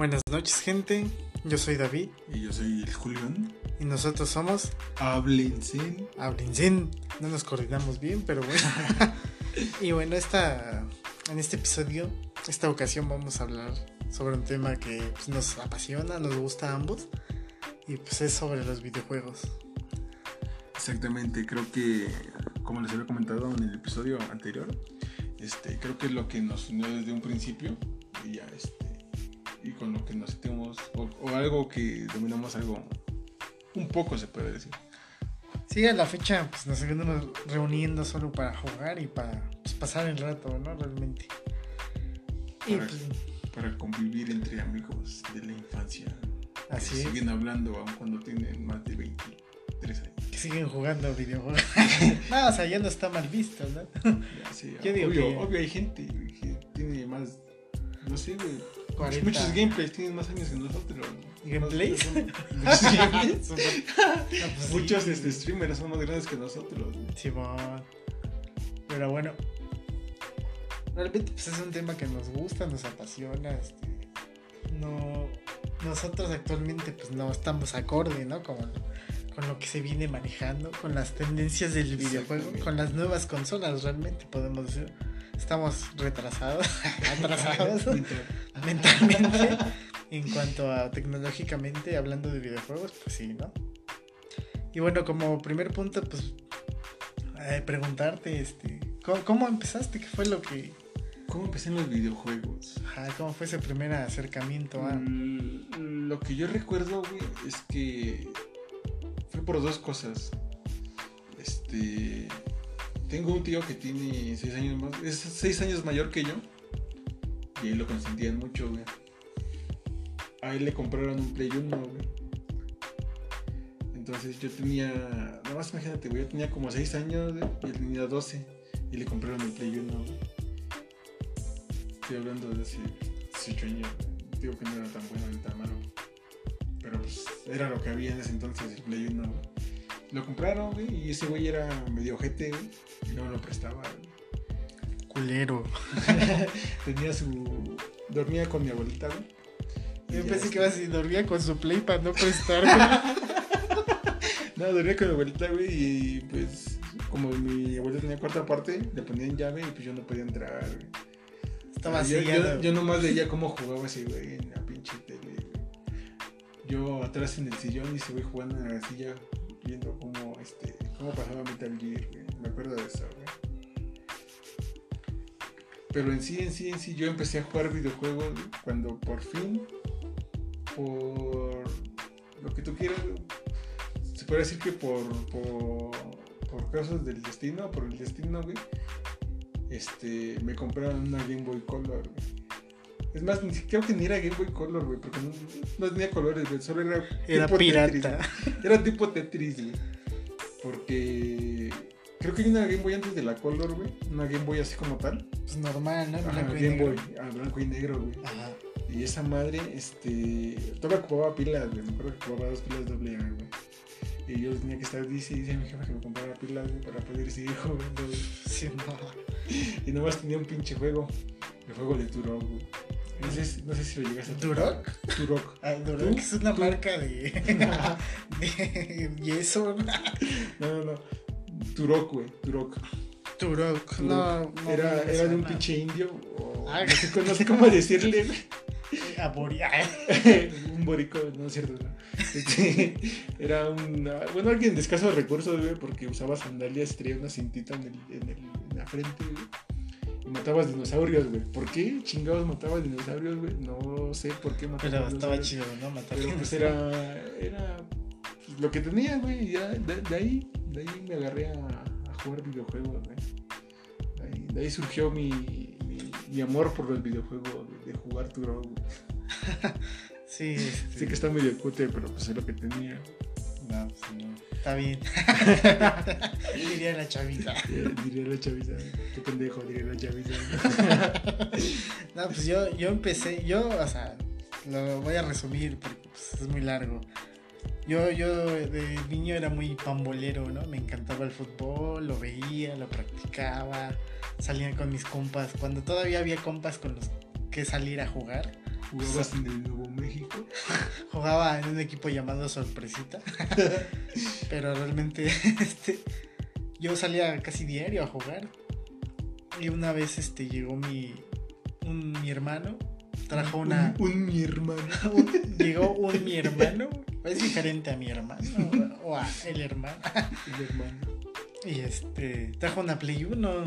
Buenas noches, gente. Yo soy David Y yo soy el Julián. y nosotros somos Háblense. Abrinzen. No nos coordinamos bien, pero bueno. y bueno, esta, en este episodio, esta ocasión vamos a hablar sobre un tema que pues, nos apasiona, nos gusta a ambos. Y pues es sobre los videojuegos. Exactamente, creo que, como les había comentado en el episodio anterior, este, creo que es lo que nos unió desde un principio y ya, este, y con lo que nos sentimos, o, o algo que dominamos algo, un poco se puede decir. Sí, a la fecha pues, nos seguimos reuniendo solo para jugar y para pues, pasar el rato, ¿no? Realmente. Y Para, pues, para convivir entre amigos de la infancia. que así es. Siguen hablando aun cuando tienen más de 23 años. que siguen jugando videojuegos. no, o sea, ya no está mal visto, ¿no? Ya, sí, Yo digo obvio, que- obvio hay gente que tiene más, no sé, güey. 40. Muchos gameplays tienen más años que nosotros. ¿Gameplays? Muchos gameplays. No, pues sí. Muchos este, streamers son más grandes que nosotros. Simón. Pero bueno. Realmente pues es un tema que nos gusta, nos apasiona. Este, no. Nosotros actualmente pues no estamos acorde, ¿no? Con, con lo que se viene manejando, con las tendencias del videojuego, con las nuevas consolas, realmente podemos decir. Estamos retrasados, atrasados mentalmente en cuanto a tecnológicamente hablando de videojuegos, pues sí, ¿no? Y bueno, como primer punto, pues eh, preguntarte, este, ¿cómo, cómo empezaste? ¿Qué fue lo que, ¿Cómo empecé en los videojuegos? ajá, cómo fue ese primer acercamiento a? Mm, Lo que yo recuerdo, güey, es que fue por dos cosas. Este. Tengo un tío que tiene seis años más. Es seis años mayor que yo. Y ahí lo consentían mucho, güey. A él le compraron un Play 1, güey. Entonces yo tenía. Nada más imagínate, güey. Yo tenía como seis años, güey, Y él tenía 12. Y le compraron el Play 1, güey. Estoy hablando de hace 18 años. Digo que no era tan bueno ni tan malo. Pero pues era lo que había en ese entonces, el Play 1, güey. Lo compraron, güey, y ese güey era medio ojete, güey. Y no lo prestaba, güey. Culero. Tenía su. Dormía con mi abuelita, güey. Yo pensé que ibas y dormía con su play para no prestar. No, dormía con mi abuelita, güey, y pues. Como mi abuelita tenía cuarta parte, le ponían llave y pues yo no podía entrar, güey. Estaba yo, sellado. yo, yo nomás veía cómo jugaba ese güey en la pinche tele, güey. Yo atrás en el sillón y ese güey jugando en la silla, viendo cómo, este, cómo pasaba Metal Gear. Me acuerdo de eso. Pero en sí, en sí, en sí, yo empecé a jugar videojuegos cuando por fin, por lo que tú quieras, se puede decir que por, por, por casos del destino, por el destino, güey, este, me compraron una Game Boy Color. Es más, ni siquiera creo que ni era Game Boy Color, güey, porque no, no tenía colores, güey, solo era Era tipo pirata. Tetris, era tipo Tetris, güey. Porque creo que hay una Game Boy antes de la Color, güey. Una Game Boy así como tal. Pues normal, ¿no? Ajá, Blanco y Game negro. Boy, ah, blanco y negro, güey. Ajá. Y esa madre, este. Todavía ocupaba pilas, güey. Me acuerdo que ocupaba dos pilas doble A, güey. Y yo tenía que estar dice, dice a mi jefa que me comprara pilas, güey, para poder seguir jugando, güey. Sí, no. Y nomás tenía un pinche juego. El juego de Turok, güey. No sé, si- no sé si lo llegaste a ¿Durok? Turok. Ah, Durok es una marca de, de yeso. No, no, no. Turok, güey. Turok. Turok. No, no. era, era de un pinche indio. O Ah. no, sé, no sé cómo decirle, un borico, no es cierto. no. Este, era un. Bueno, alguien de escasos recursos, güey, porque usaba sandalias traía una cintita en, el, en, el- en la frente, güey. Matabas dinosaurios, güey. ¿Por qué chingados matabas dinosaurios, güey? No sé por qué matabas Pero estaba chido, ¿no? Matar Pero pues era. Era pues, lo que tenía, güey. Y ya de, de ahí, de ahí me agarré a, a jugar videojuegos, güey. De ahí, de ahí surgió mi, mi, mi amor por los videojuegos, de, de jugar Turok, güey. Sí, este, Sé que está medio cute, pero pues es lo que tenía. No, pues no. Está bien. Diría la chavita. Diría la chaviza. Qué pendejo, diría la chaviza. No, pues yo, yo empecé, yo, o sea, lo voy a resumir porque pues, es muy largo. Yo, yo de niño era muy pambolero, ¿no? Me encantaba el fútbol, lo veía, lo practicaba, salía con mis compas. Cuando todavía había compas con los que salir a jugar, ¿Jugabas en el Nuevo México? Jugaba en un equipo llamado Sorpresita. Pero realmente este, yo salía casi diario a jugar. Y una vez este, llegó mi, un, mi hermano. Trajo una. Un, un mi hermano. un- llegó un mi hermano. Es diferente a mi hermano. O a el hermano. El hermano. Y este. Trajo una Play 1.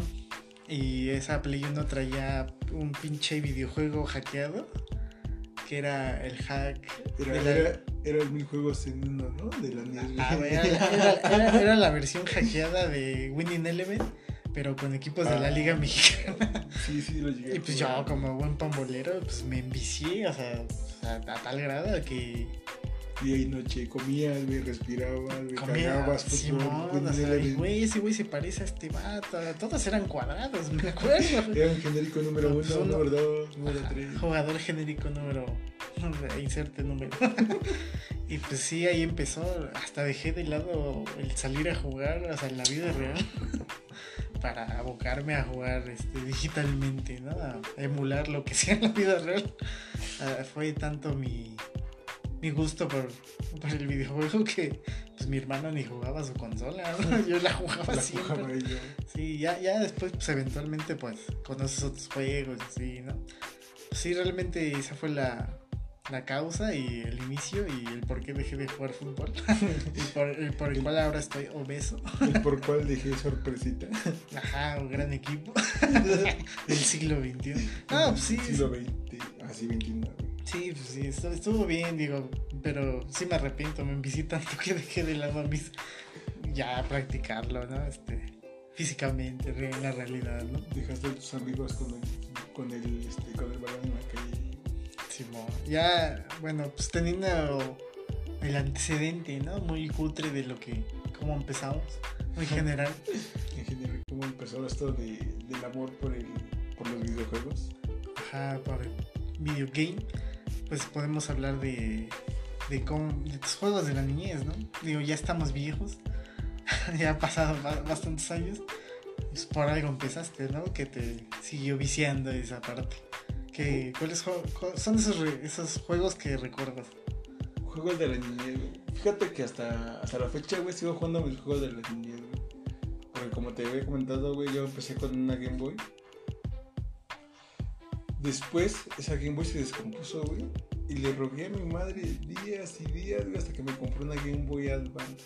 Y esa Play 1 traía un pinche videojuego hackeado. Que era el hack. Era, de la- era, era el mil juegos en uno, ¿no? De la. Ah, era, era- la versión hackeada de Winning Eleven, pero con equipos de la Ah. Liga Mexicana. Sí, sí, lo llegué a Y pues yo, como buen pambolero, pues me envicié, o sea, o sea, a tal grado que Día y noche comías, güey, respirabas, güey, comía cagabas. Simón, güey, güey, ese güey se parece a este vato. Todos eran cuadrados, me acuerdo. Era un genérico número No, uno, pues uno- número dos, número Ajá, tres. Jugador genérico número. Inserte número. y pues sí, ahí empezó. Hasta dejé de lado el salir a jugar, o sea, en la vida real. para abocarme a jugar este, digitalmente, ¿no? A emular lo que sea en la vida real. Ah, fue tanto mi, mi gusto por, por el videojuego que pues mi hermano ni jugaba su consola, ¿no? Yo la jugaba La siempre. jugaba yo. Sí, ya, ya después, pues eventualmente, pues, conoces otros juegos, así, ¿no? Sí, realmente esa fue la, la causa y el inicio y el por qué dejé de jugar fútbol. y por, el por el cual ahora estoy obeso. El por cual dejé sorpresita. Ajá, un gran equipo del siglo XXI. Ah, pues sí, Siglo XX, así 29. Sí, pues sí, estuvo, estuvo bien, digo, pero sí me arrepiento, me envicié tanto que dejé de lado mis... Ya practicarlo, ¿no? Este, físicamente, en la realidad, ¿no? Dejaste a tus amigos con el, con el, este, con el balón en la calle. Simón. Ya, bueno, pues teniendo el antecedente, ¿no? Muy cutre de lo que, cómo empezamos, muy general. En general, ¿cómo empezó esto de, del amor por, el, por los videojuegos? Ajá, por el video game, pues podemos hablar de, de, cómo, de tus juegos de la niñez, ¿no? Digo, ya estamos viejos, ya han pasado ba- bastantes años, pues por algo empezaste, ¿no? Que te siguió viciando esa parte. Que, ¿Cuáles son esos, esos juegos que recuerdas? Juegos de la niñez. Fíjate que hasta, hasta la fecha, güey, sigo jugando mis juegos de la niñez, güey. Porque como te había comentado, güey, yo empecé con una Game Boy. Después, esa Game Boy se descompuso, güey. Y le rogué a mi madre días y días, güey, hasta que me compró una Game Boy Advance.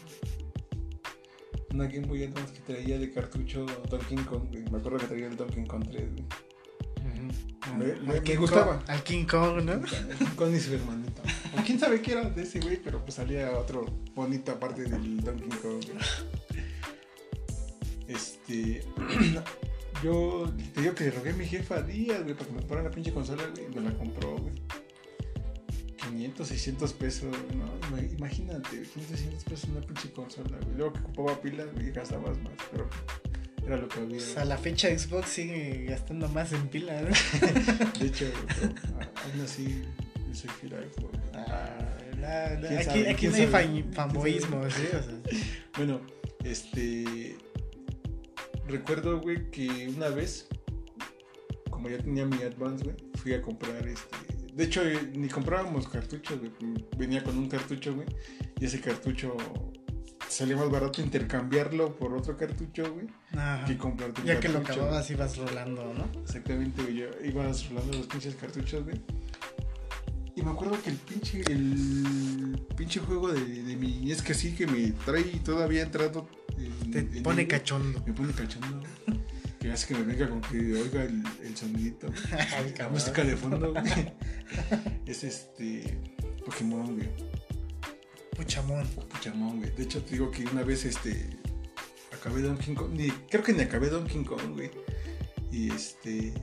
Una Game Boy Advance que traía de cartucho Donkey Kong, güey. Me acuerdo que traía el Donkey Kong 3, güey. Me- me- Al me King gustaba. Kong- al King Kong, ¿no? Y su hermanito. O quién sabe qué era de ese güey, pero pues salía otro bonito aparte del Donkey Kong. güey. Este. yo te digo que le rogué a mi jefa días, güey, para que me comprara la pinche consola, güey. y Me la compró, güey. 500, 600 pesos, ¿no? Ima- Imagínate, 500, 600 pesos una pinche consola, güey. Luego que ocupaba pilas, güey, gastabas más, pero era lo que había. Pues a la fecha Xbox sigue gastando más en pila, ¿no? De hecho, pero, aún así, yo soy fiel a Xbox. Ah, la- la- ¿Quién aquí sabe? aquí ¿Quién no hay fanboyismo? ¿sí? O sea, Bueno, este. Recuerdo, güey, que una vez, como ya tenía mi Advance, güey, fui a comprar este. De hecho, eh, ni comprábamos cartuchos, güey. Venía con un cartucho, güey. Y ese cartucho salía más barato intercambiarlo por otro cartucho, güey, ajá. que comprarte un Ya que lo acababas ibas rolando, ¿no? Exactamente, güey. Yo iba rolando los pinches cartuchos, güey. Y me acuerdo que el pinche, el pinche juego de, de mi es que sí, que me trae todavía entrado. En- Te en pone cachondo. Me pone cachondo. Que hace que me venga con que oiga el, el sonidito. La música de fondo, güey. Es este. Pokémon, güey. Puchamón. Puchamón, güey. De hecho, te digo que una vez este. Acabé Donkey Kong. Ni, creo que ni acabé Donkey Kong, güey. Y este.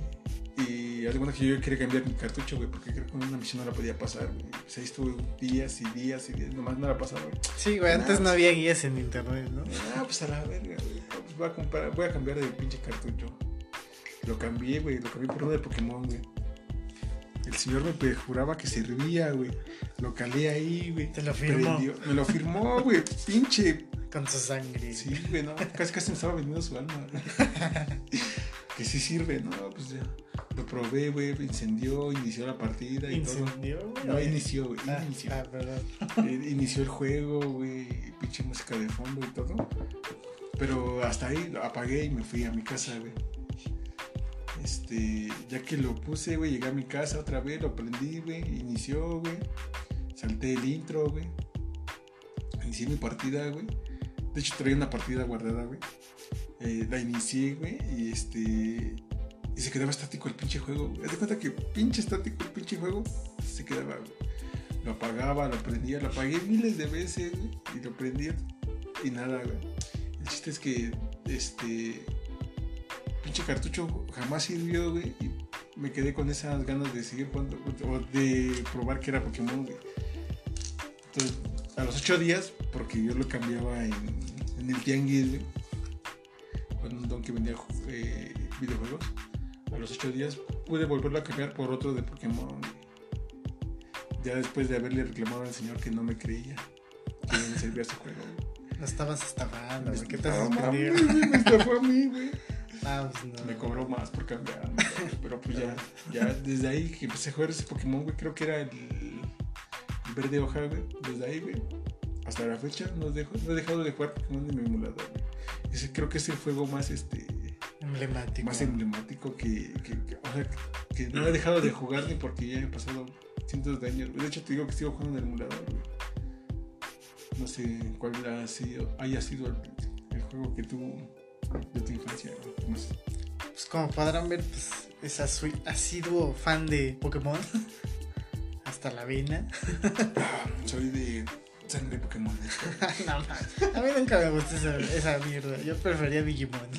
Y alguna que yo quería cambiar mi cartucho, güey, porque creo que una misión no la podía pasar, güey. O sea, ahí estuve días y días y días, nomás no la pasaba, güey. Sí, güey, antes no Nah, había guías en internet, ¿no? Ah, pues a la verga, güey. Pues voy a, comprar, voy a cambiar de pinche cartucho. Lo cambié, güey. Lo cambié por uno de Pokémon, güey. El señor me juraba que servía, güey. Lo calé ahí, güey. Te lo firmó. Prendió. Me lo firmó, güey. Pinche. Con su sangre. Sí, güey, no. Casi casi me estaba vendiendo su alma. que sí sirve, ¿no? Pues ya. Lo probé, güey, incendió, inició la partida y ¿Incendió, todo. güey? No, inició, güey, Ah, inició. ah, perdón. Eh, Inició el juego, güey, pinche música de fondo y todo. Pero hasta ahí lo apagué y me fui a mi casa, güey. Este, ya que lo puse, güey, llegué a mi casa otra vez, lo prendí, güey, inició, güey. Salté el intro, güey. Inicié mi partida, güey. De hecho, traía una partida guardada, güey. Eh, la inicié, güey, y este. Y se quedaba estático el pinche juego, güey. Haz de cuenta que pinche estático el pinche juego se quedaba, güey. Lo apagaba, lo prendía, lo apagué miles de veces, güey, y lo prendía y nada, güey. El chiste es que, este. Pinche cartucho jamás sirvió, güey, y me quedé con esas ganas de seguir jugando, o de probar que era Pokémon, güey. Entonces, a los ocho días, porque yo lo cambiaba en, en el Tianguis, güey, con un don que vendía eh, videojuegos, a los ocho días pude volverlo a cambiar por otro de Pokémon. Ya después de haberle reclamado al señor que no me creía, que me servía su juego. No estabas estafando, güey. ¿Qué te haces Me estafó a mí, güey. Ah, pues no. Me cobró más por cambiar. Pero pues ya, ya desde ahí que empecé a jugar ese Pokémon, güey, creo que era el, el verde hoja, güey. Desde ahí, güey. Hasta la fecha no, dejo, no he dejado de jugar Pokémon en mi emulador, güey. Ese creo que es el juego más este Emblemático. más emblemático que, que- que- o sea, que no he dejado de jugar ni porque ya he pasado cientos de años. De hecho, te digo que sigo jugando en el emulador, güey. No sé cuál ha sido, haya sido el, el juego que tú de tu infancia, güey. No sé. Pues como podrán ver, pues es asiduo fan de Pokémon. Hasta la vena. Soy de sangre Pokémon. no, man. A mí nunca me gustó esa, esa mierda. Yo prefería Digimon.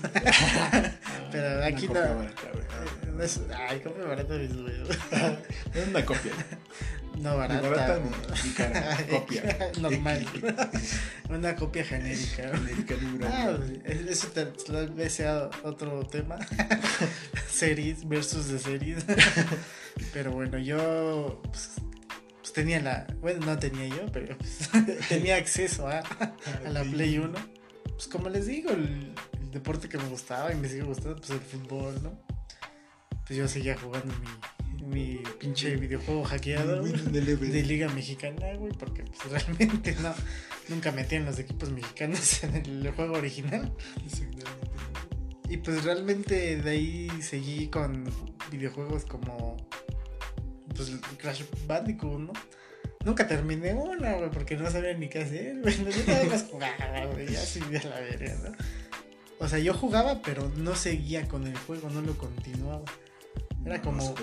Pero aquí copia no. barata, güey. No es- ay, cómo barato mis güeyes. Es una copia. No Ni barata. barata güey. ni, ni cara. Copia. Normal. Una copia genérica. güey. Genérica número Ah, uno. eso tal tal vez sea otro tema. series versus de series. pero bueno, yo pues, pues, tenía la. Bueno, no tenía yo, pero pues, tenía acceso a, a la. Play 1. Pues como les digo, el, el deporte que me gustaba y me sigue gustando, pues el fútbol, ¿no? Pues yo seguía jugando mi, mi pinche videojuego hackeado. de Liga Mexicana, güey, porque pues, realmente no, nunca metían los equipos mexicanos en el juego original. Exactamente. Y pues realmente de ahí seguí con videojuegos como pues Crash Bandicoot, ¿no? Nunca terminé una, güey, porque no sabía ni qué hacer, güey. Yo nada más jugaba, güey, ya sí a la verga, ¿no? O sea, yo jugaba, pero no seguía con el juego, no lo continuaba. Era como,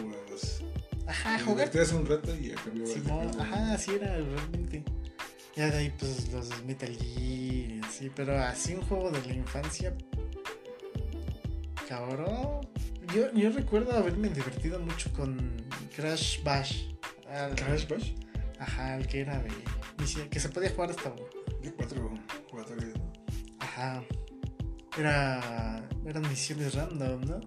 ajá, Te jugar divertías un rato y. Simón, ajá, así era realmente. Ya de ahí pues los Metal Gear y así, pero así un juego de la infancia. Cabrón. Yo, yo recuerdo haberme divertido mucho con Crash Bash. Al- Crash Bash. Ajá, el que era de. Que se podía jugar hasta. De cuatro jugadores, ¿no? Ajá. Era. Eran misiones random, ¿no?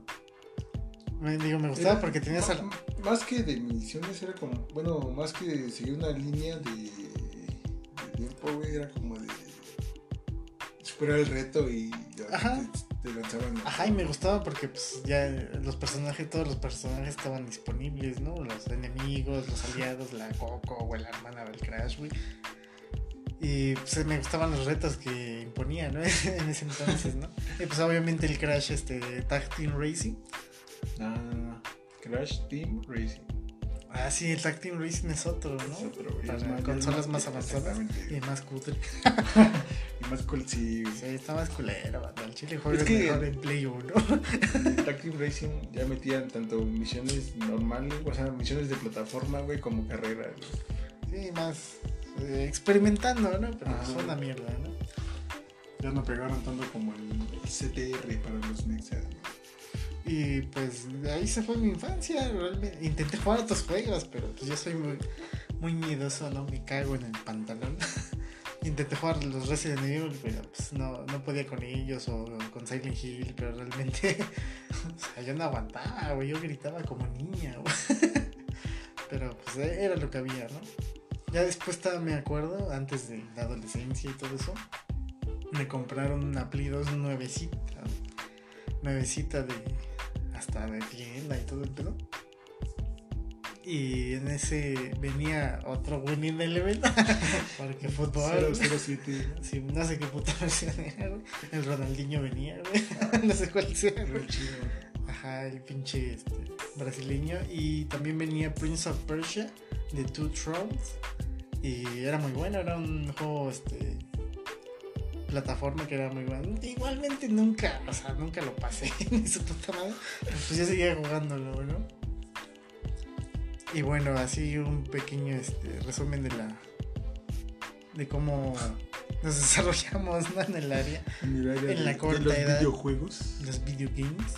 Me, digo, me gustaba Era- porque tenías al. ma- Más que de misiones, era como. Bueno, más que seguir una línea de. de tiempo, güey, era como de. Superar el reto y. ya Ajá. Te, te lanzaban. Ajá, y me gustaba porque pues ya los personajes, todos los personajes estaban disponibles, ¿no? Los enemigos, los aliados, la Coco o la hermana del Crash, güey. Y pues me gustaban los retos que imponía, ¿no? en ese entonces, ¿no? Y pues obviamente el Crash, este, Tag Team Racing. No. Crash Team Racing. Ah, sí, el Tag Team Racing es otro, Es ¿no? otro, güey, Para es más- consolas es más avanzadas. Y más cutre. Y más cool, sí. güey. Sí, está más culero, banda. El chile juega Es que- mejor en Play 1. En Tag Team Racing ya metían tanto misiones normales, o sea, misiones de plataforma, güey, como carreras. güey. Sí, más eh, experimentando, ¿no? Pero es una mierda, ¿no? Ya no pegaron tanto como el, el CTR para los Nexas. güey. Y pues de ahí se fue mi infancia. Realmente intenté jugar otros juegos, pero pues yo soy muy, muy miedoso, ¿no? Me cago en el pantalón. intenté jugar los Resident Evil, pero pues no, no podía con ellos o con Silent Hill, pero realmente yo no aguantaba, güey. Yo gritaba como niña, güey. pero pues era lo que había, ¿no? Ya después estaba, me acuerdo, antes de la adolescencia y todo eso, me compraron una Play 2 nuevecita. Nuevecita de hasta de tienda y todo el pedo. Y en ese venía otro Winning Eleven. Porque fútbol. 007. Sí, no sé qué puta versión era, güey. El Ronaldinho venía, güey. no sé cuál sea, güey. Ajá, el pinche este, brasileño. Y también venía Prince of Persia de Two Thrones. Y era muy bueno, era un juego este plataforma que era muy bueno. Igualmente nunca, o sea, nunca lo pasé ni su puta madre. pero Pues ya seguía jugándolo, ¿no? Y bueno, así un pequeño este, resumen de la de cómo nos desarrollamos ¿no? en el área En, el área En la de- corta de los edad. videojuegos. los video games.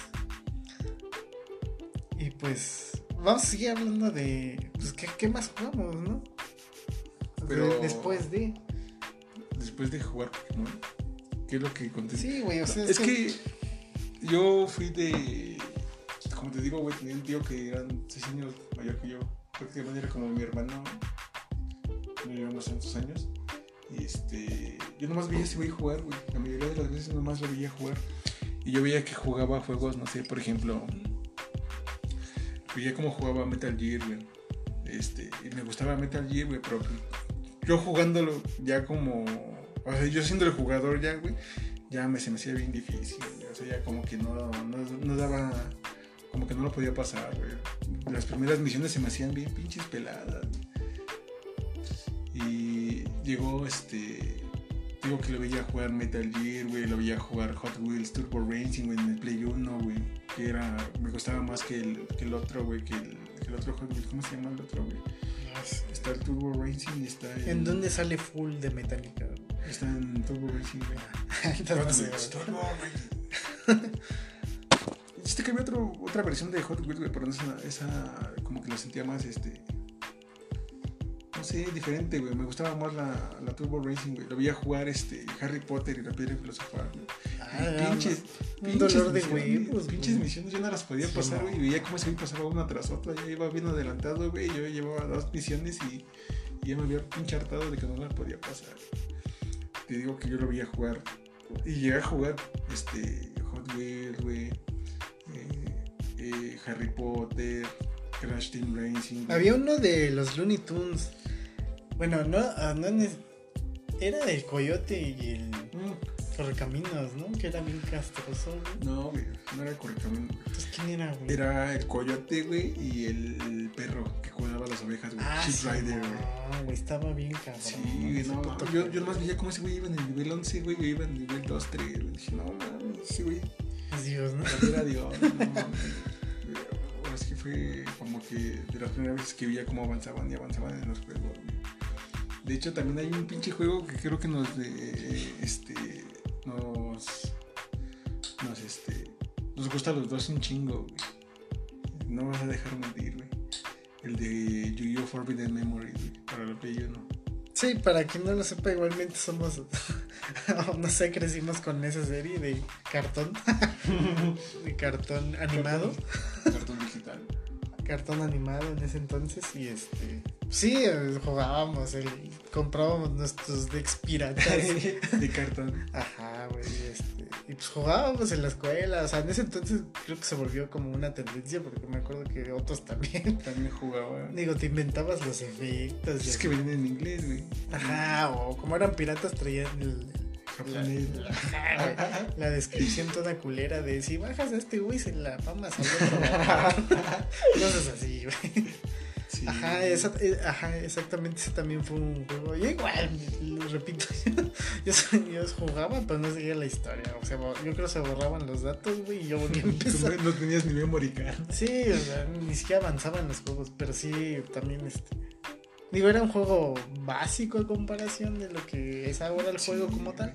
Y pues vamos a seguir hablando de pues qué, qué más jugamos, ¿no? Pero- De- después de Después de jugar Pokémon. ¿Qué es lo que contesté? Sí, güey, o sea, es que yo fui de. Como te digo, güey, tenía un tío que eran 6 años mayor que yo. Prácticamente era como mi hermano. Me llevaba unos tantos años. Y este. Yo nomás veía a ese güey jugar, güey. La mayoría de las veces nomás lo veía jugar. Y yo veía que jugaba juegos, no sé, por ejemplo. Veía cómo jugaba Metal Gear, güey. Este. Y me gustaba Metal Gear, güey, pero yo jugándolo ya como. O sea, yo siendo el jugador ya, güey ya me, se me hacía bien difícil, o sea, ya como que no, no, daba, como que no lo podía pasar, güey. Las primeras misiones se me hacían bien pinches peladas. Y llegó este, digo que lo veía jugar Metal Gear, güey, lo veía jugar Hot Wheels Turbo Racing, güey, en el Play 1, güey, que era, me gustaba más que el, que el otro, güey, que el, que el otro Hot Wheels, ¿cómo se llama el otro, güey? Está el Turbo Racing y está el, ¿En dónde sale full de Metallica? Está en Turbo Racing, güey. Entonces, Este que había otro, otra versión de Hot Wheels, pero esa, esa como que la sentía más, este... Sé, diferente, güey. Me gustaba más la, la Turbo Racing, güey. Lo veía jugar, este, Harry Potter y la Piedra Filosofal, güey. Ah, pinches, un pinches dolor de misiones, huevos, Pinches güey. misiones yo no las podía Sí, pasar, no. güey. Y veía cómo güey pasaba una tras otra. Ya iba bien adelantado, güey. Yo llevaba dos misiones y, y ya me había pinche hartado de que no las podía pasar. Te digo que yo lo veía jugar. Y llegué a jugar este, Hot Wheels, güey. eh, eh, Harry Potter, Crash Team Racing. Había uno de los Looney Tunes. Bueno, no, ah, no es- era del coyote y el Mm, correcaminos, ¿no? Que era bien castroso, güey. No, güey. No era correctamente. Entonces, ¿quién era, güey? Era el coyote, güey, y el perro que cuidaba las ovejas, güey. Ah, sí, Rider, güey. no, güey, estaba bien cabrón. Sí, güey, no, puto yo, yo nomás veía cómo ese güey iba en el nivel 11, güey, yo iba en el nivel 2, 3, güey. Dije, no mames, ese güey, Es Dios, ¿no? era Dios, no mames. Es que fue como que de las primeras veces que veía cómo avanzaban y avanzaban en los juegos, güey. De hecho, también hay un pinche juego que creo que nos, de, este, nos, nos, este, nos gusta a los dos un chingo, güey. No vas a dejar mentir, güey. El de Yu-Gi-Oh! Forbidden Memory, güey, para la Play 1. Sí, para quien no lo sepa, igualmente somos. no sé, crecimos con esa serie de cartón. de cartón animado. Cartón digital. Cartón animado en ese entonces. Y este. Sí, eh, jugábamos, el, comprábamos nuestros decks piratas. de cartón. Ajá, güey. Este, y pues jugábamos en la escuela. O sea, en ese entonces creo que se volvió como una tendencia. Porque me acuerdo que otros también. También jugaba. Digo, te inventabas los efectos. Es que venían en inglés, güey. Ajá, o como eran piratas, traían el, la, descripción toda culera de si bajas a este güey se la mamas al otro. Cosas así, güey. Sí. Ajá, esa- eh, ajá, exactamente, ese también fue un juego. Yo igual, lo repito, yo, jugaba, pero no seguía la historia. O sea, yo creo que se borraban los datos, güey, y yo volví a empezar. no, tenías ni memory card. Sí, o sea, ni siquiera avanzaba en los juegos, pero sí, también este. Digo, era un juego básico a comparación de lo que es ahora el juego como tal.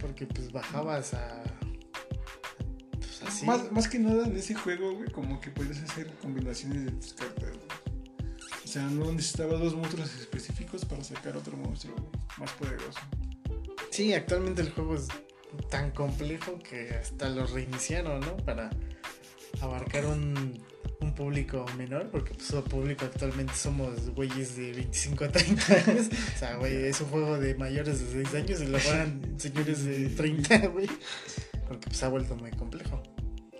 Porque pues bajabas a. Pues así. Más, más que nada en ese juego, güey, como que puedes hacer combinaciones de tus cartas, güey. O sea, no necesitaba dos monstruos específicos para sacar otro monstruo güey, más poderoso. Sí, actualmente el juego es tan complejo que hasta lo reiniciaron, ¿no? Para abarcar un público menor, porque pues su público actualmente somos güeyes de 25 a 30 años. O sea, güey, es un juego de mayores de 6 años y lo juegan señores de 30, güey. Porque pues ha vuelto muy complejo.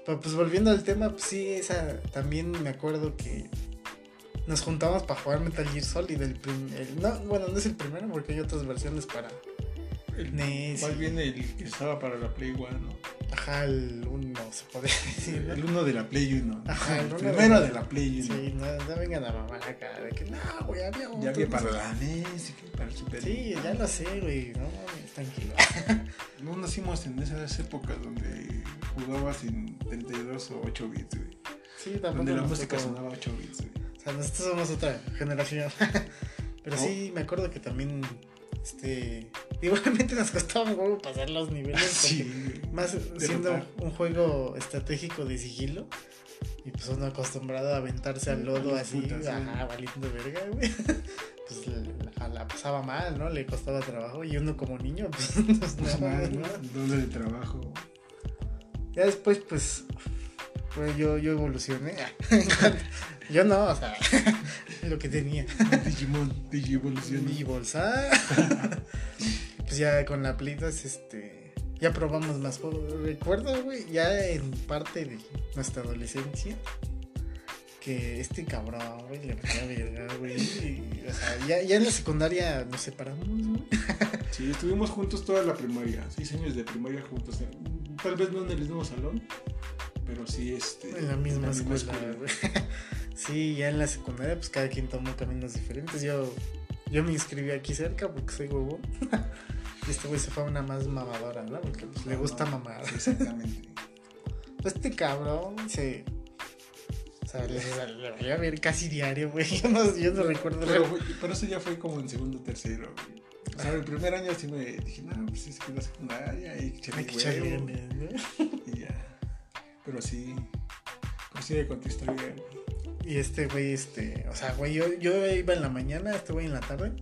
Pero pues volviendo al tema, pues sí, esa también me acuerdo que nos juntamos para jugar Metal Gear Solid. El, prim- el- no, bueno, no es el primero porque hay otras versiones para El, NES. Más bien el que estaba para la Play 1, ¿no? Ajá, el uno, se podría decir. ¿no? El uno de la Play 1. Ajá, el primero de- de la Play 1. Sí, no, no vengan a mamar acá de que no, güey, había otro. Ya había para la NES para el Super Sí, Nintendo. ya lo sé, güey, no tranquilo. No nacimos en esas épocas donde jugabas en 32 o 8 bits, güey. Sí, tampoco. Donde la música tocó. sonaba 8 bits, güey. O sea, nosotros somos otra generación. Pero sí, me acuerdo que también, este, igualmente nos costaba un huevo pasar los niveles. porque Sí. Más siendo rotar. un juego estratégico de sigilo. Y pues uno acostumbrado a aventarse al lodo así, putas, ajá, valiendo verga, güey. Pues la, la pasaba mal, ¿no? Le costaba trabajo. Y uno como niño, pues, pues, no, nada, no. Doble de trabajo. Ya después, pues, pues yo, yo evolucioné. yo no, o sea, lo que tenía. Digimon, Digievolución. Mi bolsa. Pues ya con la Play 2, este. Ya probamos más juegos. Recuerdo, güey, ya en parte de nuestra adolescencia. Que este cabrón, güey, le metía verga, güey. y, O sea, ya, ya en la secundaria nos separamos, güey. Sí, estuvimos juntos toda la primaria. Seis años de primaria juntos. Tal vez no en el mismo salón, pero sí este, En la misma escuela, güey. Sí, ya en la secundaria, pues cada quien tomó caminos diferentes. Yo, yo me inscribí aquí cerca porque soy huevo. Y este güey se fue a una más mamadora, ¿no? Porque pues, le gusta mamar. Exactamente. Pues este cabrón se. O sea, le, le valía ver casi diario, güey. Yo no, yo no recuerdo. Pero, fue- pero eso ya fue como en segundo tercero. güey. O sea, el primer año sí me dije, no, pues es que la secundaria y que Hay echarle que echarle huevo", ganas, ¿no? Y ya. Pero sí. Sí, con tu historia. güey. Y este güey, este. O sea, güey, yo, yo iba en la mañana, este güey en la tarde.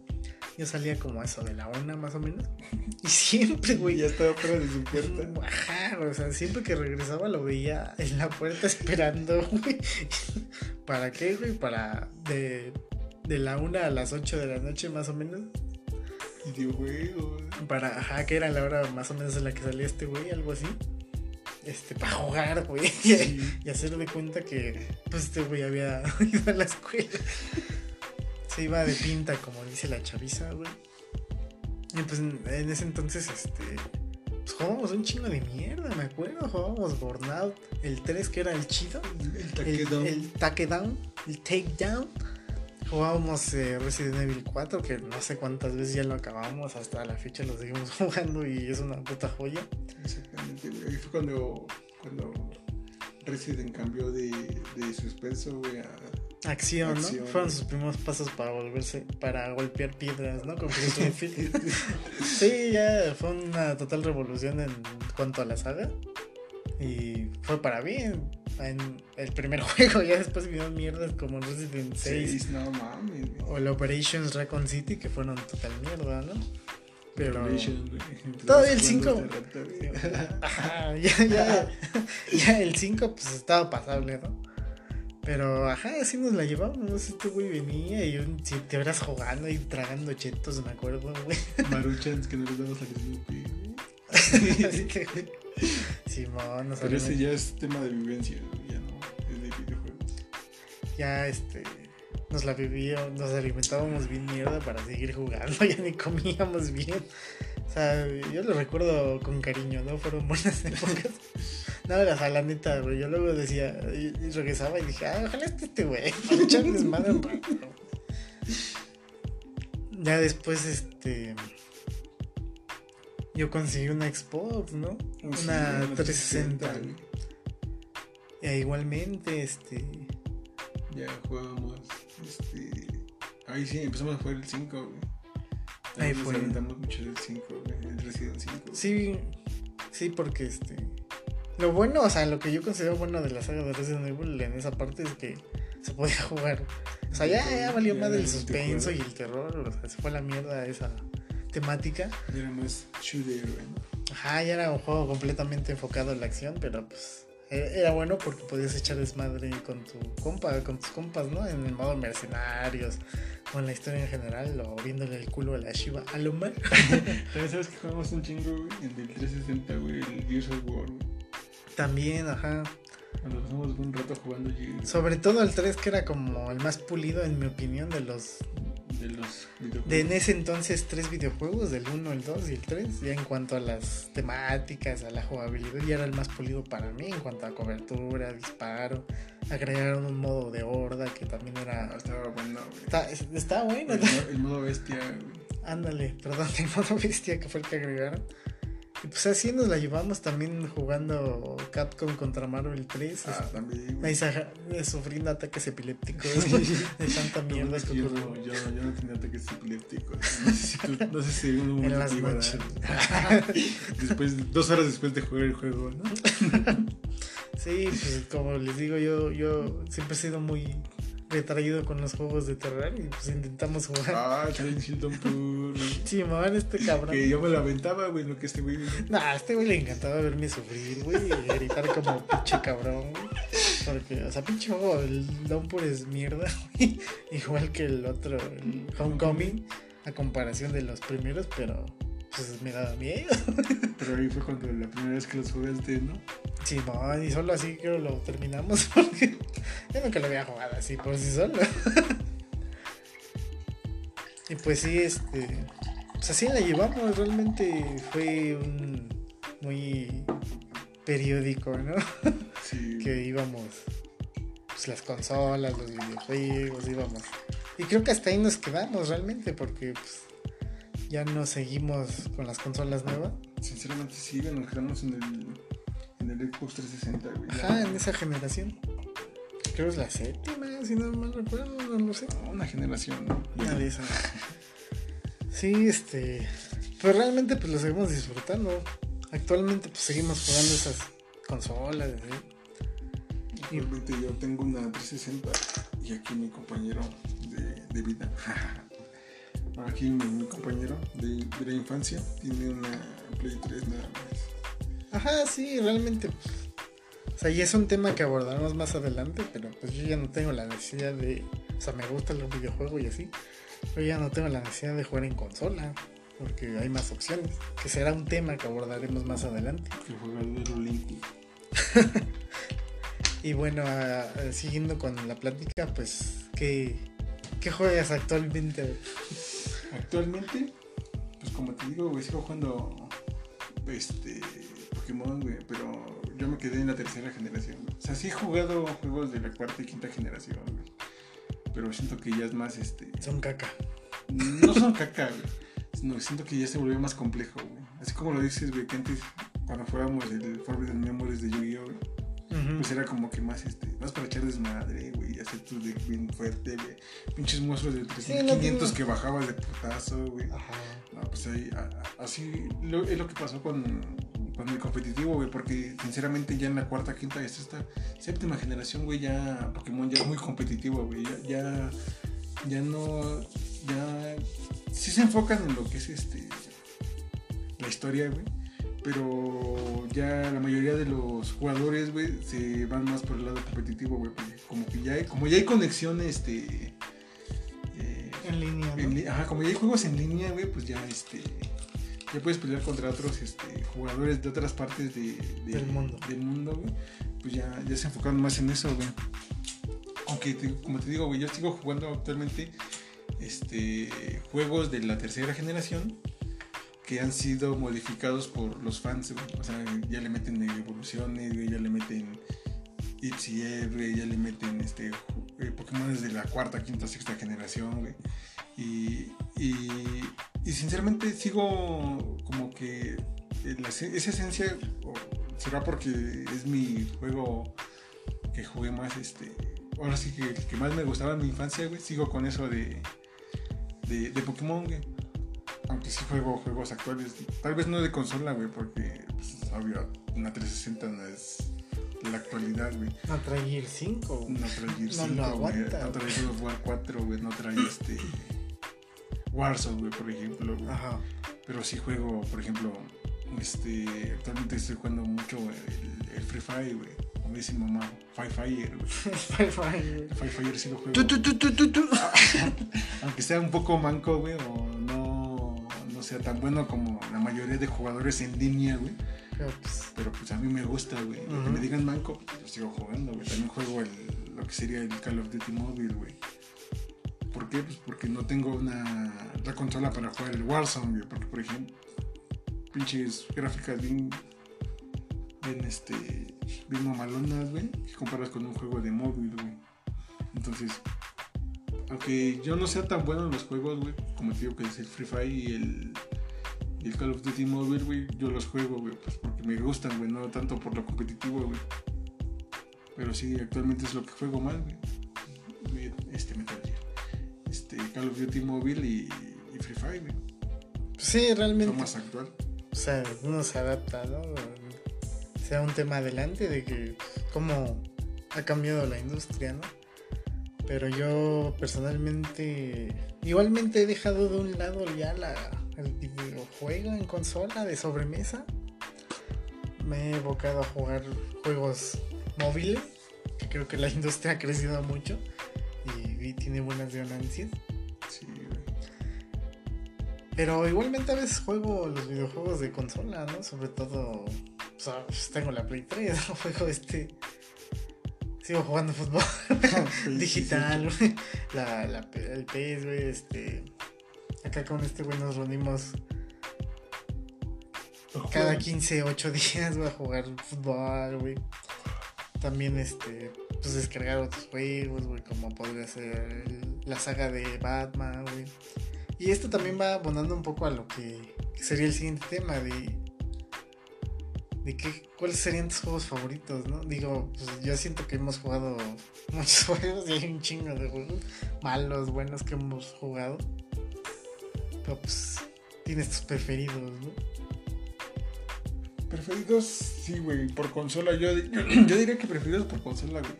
Yo salía como eso de la una más o menos. Y siempre, güey. ya estaba fuera de su puerta. Ajá, o sea, siempre que regresaba lo veía en la puerta esperando, güey. ¿Para qué, güey? Para de, de la una a las 8 de la noche más o menos. Videojuegos. Para, ajá, que era la hora más o menos en la que salía este güey, algo así. Este, para jugar, güey. Sí. Y hacer de cuenta que, pues, este güey había ido a la escuela. Se iba de pinta, como dice la chaviza, güey. Y pues en ese entonces, este, pues jugábamos un chingo de mierda, me acuerdo. Jugábamos Burnout, el 3 que era el chido. El El, taquedón. el takedown, el takedown. Jugábamos eh, Resident Evil 4, que no sé cuántas veces ya lo acabamos, hasta la fecha lo seguimos jugando y es una puta joya. Exactamente. Ahí fue cuando, cuando Resident cambió de, de suspenso, güey, a... Acción, Acción. ¿no? Fueron sus primeros pasos para volverse, para golpear piedras, ¿no? Field. Sí, ya fue una total revolución en cuanto a la saga. Y fue para bien. En el primer juego, ya después vinieron mierdas como Resident 6 Seis, no mames. o el Operations Raccoon City, que fueron total mierda, ¿no? Pero. Todavía el Jugando cinco. hace rato, güey. Ajá, ya, ya, ya el 5 pues estaba pasable, ¿no? Pero ajá, así nos la llevábamos. Este güey venía y un, si te verás jugando y tragando chetos, me acuerdo, güey. Maruchans que no les damos a Snoopy, güey. Así que, güey, Simón, nos Pero ese ya es tema de vivencia, ya no es de videojuegos. ya este nos la vivíamos, nos alimentábamos bien mierda para seguir jugando, ya ni comíamos bien. O sea, yo lo recuerdo con cariño, ¿no? Fueron buenas épocas. No, o sea, la neta, güey. Yo luego decía, y, y regresaba y dije, ah, ojalá esté este güey, echarles desmadre un rato. Ya después, este. Yo conseguí una Xbox, ¿no? Oh, una una 360. 360, güey. E igualmente, este. Ya jugábamos, este... Ahí sí, empezamos a jugar el 5, güey. Ahí nos fue. mucho del 5, güey, el Resident 5. güey. Sí, sí, porque este. Lo bueno, o sea, lo que yo considero bueno de la saga de Resident Evil en esa parte es que se podía jugar. O sea, ya, ya valió más del suspenso y el terror. O sea, se fue a la mierda esa temática. Ya Era más shooter, ¿no? Ajá, ya era un juego completamente enfocado en la acción, pero pues. e- Era bueno porque podías echar desmadre con tu compa, con tus compas, ¿no? En el modo mercenarios, o en la historia en general, o viéndole el culo a la Shiva a lo mal. También sabes que jugamos un chingo, güey, en el 360, güey, el Gears of War, güey. También, ajá. Cuando pasamos un rato jugando Gears. Sobre todo el 3 que era como el más pulido en mi opinión de los de los videojuegos. de en ese entonces tres videojuegos, del 1, el 2 y el 3, ya en cuanto a las temáticas, a la jugabilidad, ya era el más pulido para mí en cuanto a cobertura, disparo, agregaron un modo de horda que también Ah, era estaba bueno, güey. está, está bueno. El, el modo bestia, güey. Ándale, perdón, el modo bestia que fue el que agregaron. Y pues así nos la llevamos también jugando Capcom contra Marvel 3. Ah, este, también, ahí eh, sufriendo ataques epilépticos de tanta mierda es que yo, ocurrió no, yo, yo no tenía ataques epilépticos. No sé si, tú- no sé si en las noches. Después, dos horas después de jugar el juego, ¿no? Sí, pues como les digo, yo, yo siempre he sido muy retraído con los juegos de terror y pues intentamos jugar. Ah, Hill Downpour. Sí, man, este cabrón. Que yo me la aventaba, güey, lo que este güey. Nah, a este güey le encantaba verme sufrir, güey, y gritar como pinche cabrón, güey. Porque, o sea, pinche juego, el Downpour es mierda, güey. Igual que el otro, el Homecoming, a comparación de los primeros, pero pues me daba miedo. Pero ahí fue cuando la primera vez que los jugaste, ¿no? Sí, man, y solo así creo lo terminamos porque yo nunca lo había jugado así por sí solo. y pues sí, este. Pues así la llevamos, realmente fue un muy periódico, ¿no? Sí. que íbamos pues las consolas, los videojuegos, íbamos. Y creo que hasta ahí nos quedamos realmente porque pues, ya no seguimos con las consolas nuevas. Sinceramente sí, nos quedamos en el, en el Xbox 360, güey. Ajá, en esa generación. Creo que es la séptima, si no mal recuerdo, no lo sé. Una generación, ¿no? Una de esas. Sí, este. Pero realmente pues lo seguimos disfrutando. Actualmente pues seguimos jugando esas consolas. ¿sí? Y- Realmente yo tengo una 360 y aquí mi compañero de, de vida. Aquí mi, compañero de, de la infancia tiene una Play 3 nada más. Ajá, sí, realmente. o sea, y es un tema que abordaremos más adelante, pero pues yo ya no tengo la necesidad de. O sea, me gusta el videojuego y así. Pero ya no tengo la necesidad de jugar en consola. Porque hay más opciones. Que será un tema que abordaremos más adelante. Que juega el Link. Y bueno, a- a- siguiendo con la plática, pues, ¿qué, qué juegas actualmente? Actualmente, pues como te digo, güey, sigo jugando este Pokémon, güey, pero yo me quedé en la tercera generación. güey. O sea, sí he jugado juegos de la cuarta y quinta generación, güey. Pero siento que ya es más este. Son caca. No son caca, güey. Sino siento que ya se volvió más complejo, güey. Así como lo dices, güey, que antes, cuando jugábamos el Forbidden Memories de Yu-Gi-Oh, güey, Pues era como que más, este, más para echar desmadre, güey, hacer tu deck bien fuerte, güey. Pinches monstruos de no 3500 tiene- que bajabas de putazo, güey. Ajá. No, pues ahí, a- a- así lo- es lo que pasó con, con el competitivo, güey, porque sinceramente ya en la cuarta, quinta y sexta, séptima generación, güey, ya Pokémon ya es muy competitivo, güey, ya, ya, ya no, ya, sí se enfocan en lo que es este, la historia, güey, pero ya la mayoría de los jugadores, güey, se van más por el lado competitivo, güey, como que ya hay, como ya hay conexión, este... eh, En línea, ¿no? en ajá, como ya hay juegos en línea, güey, pues ya este. Ya puedes pelear contra otros este, jugadores de otras partes de, de- Del mundo. Del mundo, güey. Pues ya, ya se enfocaron más en eso, güey. Aunque, te- como te digo, güey, yo sigo jugando actualmente este, juegos de la tercera generación que han sido modificados por los fans. O sea, ya le meten evoluciones, ya le meten ITZY, ya le meten este, eh, Pokémon desde la cuarta, quinta, sexta generación. Y, y, y sinceramente sigo como que la esa esencia será porque es mi juego que jugué más, este, ahora sí que el que más me gustaba en mi infancia, güey, sigo con eso de, de, de Pokémon, güey. Aunque sí juego juegos actuales, tal vez no de consola, güey, porque, pues, obvio, una 360 no es la actualidad, güey. No trae Gear 5. No trae No 5, lo güey. No trae God of War 4, güey. No trae este. Warzone, güey, por ejemplo, güey. Ajá. Pero sí juego, por ejemplo, este. Actualmente estoy jugando mucho el, el Free Fire, güey. Como dice mi mamá, Fire Fire, güey. Fire Fire. El Fire Fire sí lo juego. Aunque sea un poco manco, güey, o no. Sea tan bueno como la mayoría de jugadores en línea, güey. Pero pues, Pero pues a mí me gusta, güey. Lo que me digan manco, lo sigo jugando, güey. También juego el, lo que sería el Call of Duty Mobile, güey. ¿Por qué? Pues porque no tengo una la consola para jugar el Warzone, güey. Porque, por ejemplo, pinches gráficas bien, bien, este, bien mamalonas, güey. Que comparas con un juego de móvil, güey. Entonces, aunque yo no sea tan bueno en los juegos, güey, como te digo que es el Free Fire y el, y el Call of Duty Mobile, güey, yo los juego, güey, pues porque me gustan, güey, no tanto por lo competitivo, güey. Pero sí, actualmente es lo que juego más, güey. Este Metal Gear. Este Call of Duty Mobile y, y Free Fire, güey. pues sí, Lo realmente. más actual. O sea, uno se adapta, ¿no? Sea un tema adelante de que cómo ha cambiado la industria, ¿no? Pero yo personalmente, igualmente he dejado de un lado ya la, el videojuego en consola de sobremesa. Me he evocado a jugar juegos móviles, que creo que la industria ha crecido mucho y, y tiene buenas ganancias. Sí. Pero igualmente a veces juego los videojuegos de consola, ¿no? Sobre todo, o sea, pues, tengo la Play 3, ¿no? Juego este... Sigo jugando fútbol digital, güey. La, la, el PES, güey, este... Acá con este güey nos reunimos cada 15, 8 días, güey, a jugar fútbol, güey. También, este, pues descargar otros juegos, güey, como podría ser la saga de Batman, güey. Y esto también va abonando un poco a lo que sería el siguiente tema de... De qué, cuáles serían tus juegos favoritos, ¿no? Digo, pues yo siento que hemos jugado muchos juegos y hay un chingo de juegos malos, buenos que hemos jugado. Pero pues tienes tus preferidos, ¿no? Preferidos, sí, güey, por consola. Yo, yo, diría que preferidos por consola, güey.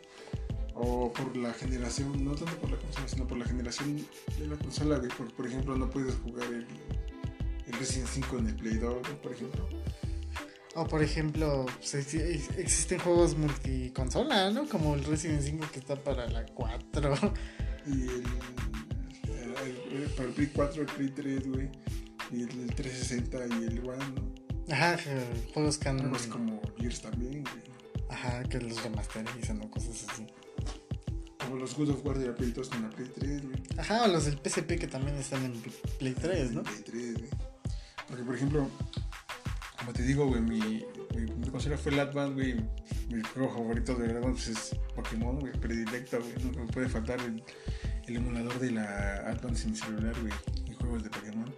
O por la generación, no tanto por la consola, sino por la generación de la consola, güey. Por, por ejemplo, no puedes jugar el, el Resident 5 en el Play 2, ¿no? por ejemplo. O por ejemplo, pues, ex- existen juegos multiconsola, ¿no? Como el Resident 5 que está para la 4. Y el, el- el- para el Play 4, el Play 3, güey. Y el, el 360 y el One, ¿no? Ajá, juegos que han... Así como Gears también, güey. Ajá, que los remasterizan o cosas así. Como los God of War de la Play 2 en la Play 3, güey. Ajá, o los del PSP que también están en Play 3, ¿no? Play 3, güey. Porque, por ejemplo, como te digo, güey, mi, mi consola fue Advance, güey. Mi juego favorito de Advance pues, es Pokémon, güey, predilecto, güey. Nunca me puede faltar el, emulador de la Advance en celular, güey. Y juegos de Pokémon.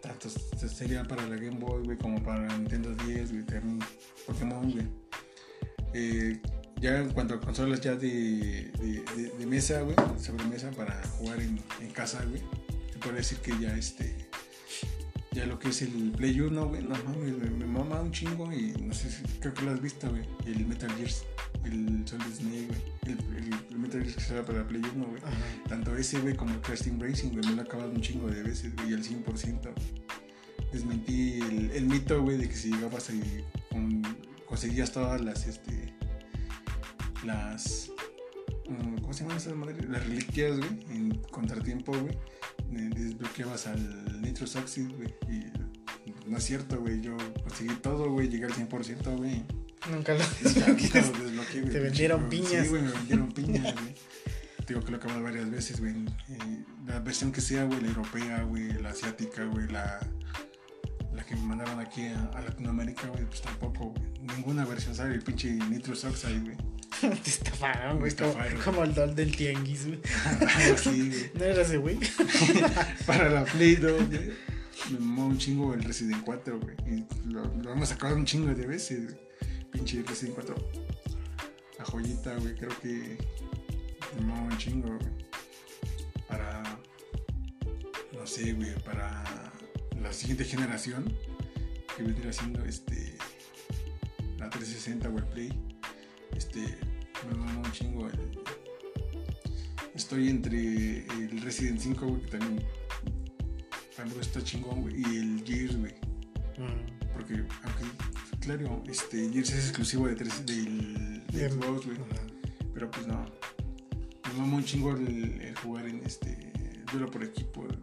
Tanto s- sería para la Game Boy, güey, como para la Nintendo 10, güey. Pokémon, güey. Eh, ya en cuanto a consolas ya de, mesa, güey, sobremesa para jugar en, en casa, güey. Te puedo decir que ya este ya lo que es el Play 1, güey, no mames, me, me mama un chingo y no sé si creo que lo has visto, güey. El Metal Gear, el Solid Snake, güey. El, el- el Metal Gear que sale para Play 1, güey. Tanto ese, güey, como el Crash Team Racing, güey, me lo he acabado un chingo de veces, güey, al 100%. güey. Desmentí el, el mito, güey, de que si llegabas y con- conseguías todas las, este, las, mm, ¿cómo se llaman esas madres? Las reliquias, güey, en contratiempo, güey, desbloqueabas al Nitrous Oxide, güey, y no es cierto, güey, yo conseguí todo, güey, llegué al 100%, güey. Nunca lo Nunca lo desbloqueé, Te vendieron piñas. Sí, güey, me vendieron piñas, güey. Digo que lo he acabado varias veces, güey. Eh, la versión que sea, güey, la europea, güey, la asiática, güey, la, la que me mandaron aquí a, a Latinoamérica, güey, pues tampoco, güey. Ninguna versión sale el pinche Nitrous Oxide, güey. Te estafaron, güey. Como, el doll del tianguis, güey. Así, güey. No era ese, güey. Para la Play 2, güey. Me mamó un chingo el Resident 4, güey. Y lo, lo hemos sacado un chingo de veces, güey. Pinche Resident 4. La joyita, güey. Creo que me mamó un chingo, güey. Para. No sé, güey. Para la siguiente generación. Que vendría siendo este. La 360 o el Play. Este. Me mamó un chingo el. Estoy entre el Resident 5, güey, que también está chingón, güey, y el Gears, güey. Mm. Porque, aunque, claro, este, Gears es exclusivo de tres, del de. Xbox, güey. Pero pues no. Me mama un chingo el, el jugar en este duelo por equipo. güey.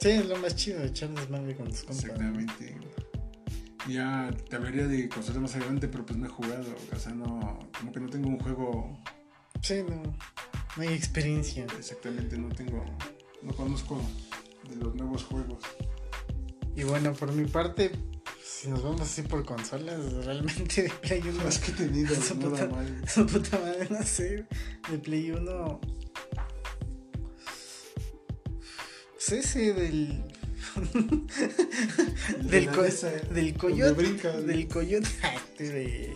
Sí, es lo más chido, echar desmadre con tus compas. Exactamente. Ya te hablaría de consolas más adelante, pero pues no he jugado. O sea, no. Como que no tengo un juego. Sí, no. No hay experiencia. Exactamente, no tengo. No conozco de los nuevos juegos. Y bueno, por mi parte, si nos vamos así por consolas, realmente de Play 1. Es que tenido, Su no puta- mal. Su puta madre, no sé. De Play 1. Pues ese del. El de del, co- mesa, del coyote. brinca, del coyote. de-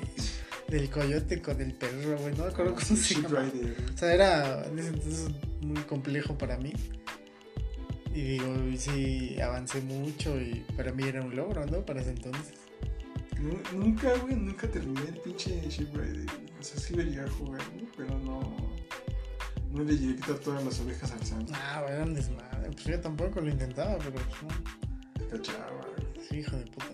del coyote con el perro, güey. No me acuerdo cómo se llama. O sea, era en ese entonces muy complejo para mí. Y digo, sí, avancé mucho y para mí era un logro, ¿no? Para ese entonces. Nu- Nunca, güey, nunca terminé el pinche Ship Rider. O sea, sí lo llegué a jugar, güey, pero no. No le llegué a quitar todas las ovejas al santo. Ah, güey, era un desmadre. Pues yo tampoco lo intentaba, pero pues no. Güey. Sí, hijo de puta.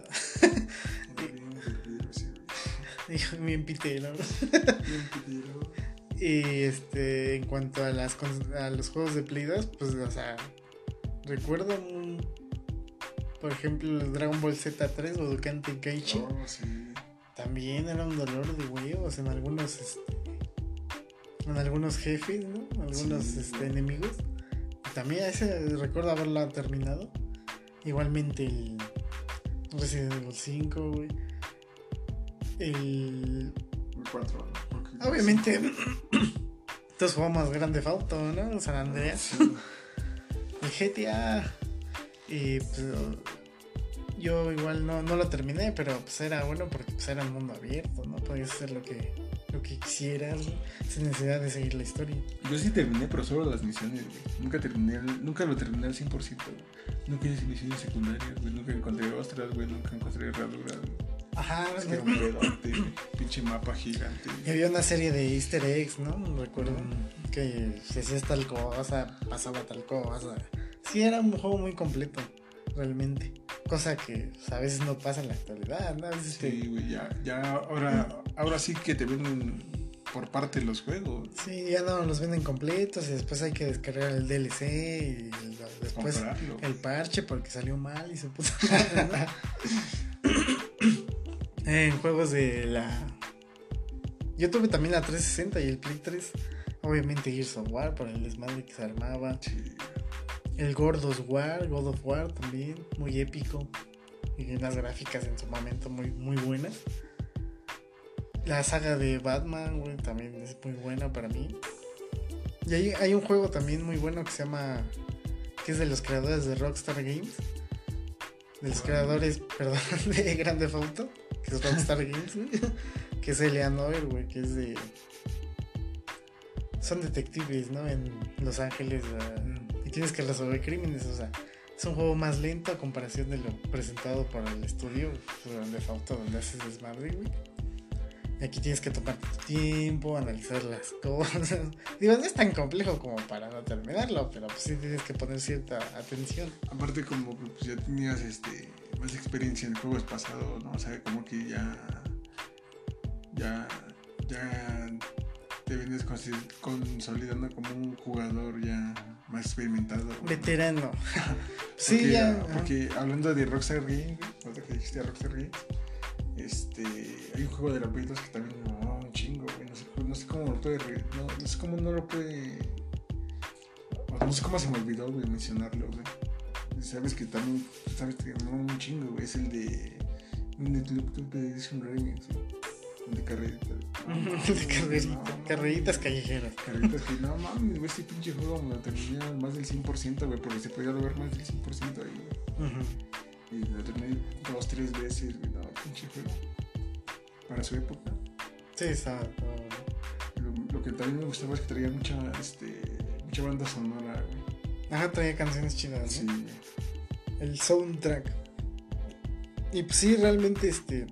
Era bien pitero. Bien perdido. Y este, en cuanto a, las, a los juegos de Play 2, pues, o sea, recuerdo un. Por ejemplo, el Dragon Ball Z3 o Dokkan Tenkaichi. Oh, sí. También era un dolor de huevos en algunos este, en algunos jefes, ¿no? Algunos Sí. este, enemigos. También ese recuerdo haberla terminado. Igualmente el Resident Evil 5, güey. El El 4, ¿no? Obviamente estos juegos más grande Auto, ¿no? San Andreas, Sí. el GTA y pues yo igual no, no lo terminé, pero pues era bueno porque pues era un mundo abierto, ¿no? Podías hacer lo que lo que quisieras, sin necesidad de seguir la historia. Yo sí terminé, pero solo las misiones, güey. Nunca terminé, nunca lo terminé al 100%, güey. Nunca hice misiones secundarias, güey. Nunca encontré ostras, güey. Nunca encontré herraduras, güey. Ajá, Es que era un pedote. Pinche mapa gigante. y había una serie de easter eggs, ¿no? Recuerdo Mm. que si hacías tal cosa, pasaba tal cosa. Sí, era un juego muy completo, realmente. Cosa que pues, a veces no pasa en la actualidad, ¿no? A veces te- Sí, güey, ya, ya ahora, ahora sí que te venden por parte los juegos. Sí, ya no los venden completos y después hay que descargar el DLC y después comprarlo. el parche porque salió mal y se puso mal, ¿no? En juegos de la... Yo tuve también la 360 y el Play 3. Obviamente Gears of War por el desmadre que se armaba. Sí. El Gordos War, God of War también, muy épico. Y unas gráficas en su momento muy, muy buenas. La saga de Batman, güey, también es muy buena para mí. Y hay, hay un juego también muy bueno que se llama. que es de los creadores de Rockstar Games. De los ¿Cuál? creadores, perdón, de Grand Theft Auto, que es Rockstar Games, güey. Que es Eleanor, güey, que es de. Son detectives, ¿no? En Los Ángeles. ah, y tienes que resolver crímenes, o sea, es un juego más lento a comparación de lo presentado por el estudio pues, de Fauto, donde haces desmadre, güey. Aquí tienes que tomarte tu tiempo, analizar las cosas. Digo, no es tan complejo como para no terminarlo, pero pues sí tienes que poner cierta atención. Aparte como pues, ya tenías este más experiencia en juegos pasados, ¿no? O sea, como que ya ya ya te vienes consolidando como un jugador ya más experimentado. Veterano. sí, Porque, ya. Porque hablando de Rockstar Games, ahorita que dijiste Rockstar Games, este, hay un juego de la Play 2 que también me mamaba un chingo, güey. No sé, no sé cómo lo puede, no, no sé cómo no lo puede, no sé cómo se me olvidó, güey, mencionarlo, güey. Sabes que también, sabes que me mamaba un chingo, güey, es el de to Edition Remix, güey. De carreritas. de carreritas, carreritas callejeras. Carreritas que no mames, güey, este pinche juego me lo terminé más del 100%, güey, porque se podía lograr más del 100% ahí, güey. Ujú. Y lo terminé dos, tres veces, güey, no, pinche juego. Para su época. Sí, está. Lo, lo que también me gustaba es que traía mucha, este, mucha banda sonora, güey. Ajá, traía canciones chidas. Sí, el soundtrack. Y pues sí, realmente este.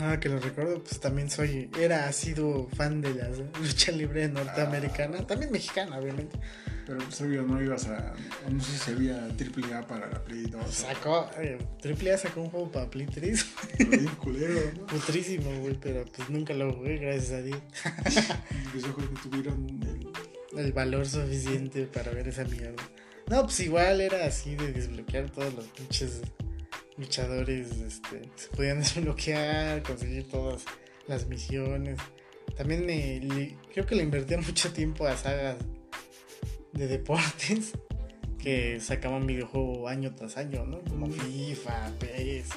Nada que lo recuerdo, pues también soy. Era, ha sido fan de la lucha libre norteamericana. Ah. También mexicana, obviamente. Pero pues obvio no ibas a. No sé si había triple A para la Play 2. Sacó. Eh, Triple A sacó un juego para Play 3. Pero bien culero, ¿no? Putrísimo, güey, pero pues nunca lo jugué, gracias a Dios. Los ojos que tuvieron el. El valor suficiente para ver esa mierda. No, pues igual era así de desbloquear todos los pinches luchadores. Este, se podían desbloquear, conseguir todas las misiones. También me, creo que le invertía mucho tiempo a sagas de deportes que sacaban videojuego año tras año, ¿no? Como. FIFA, PES.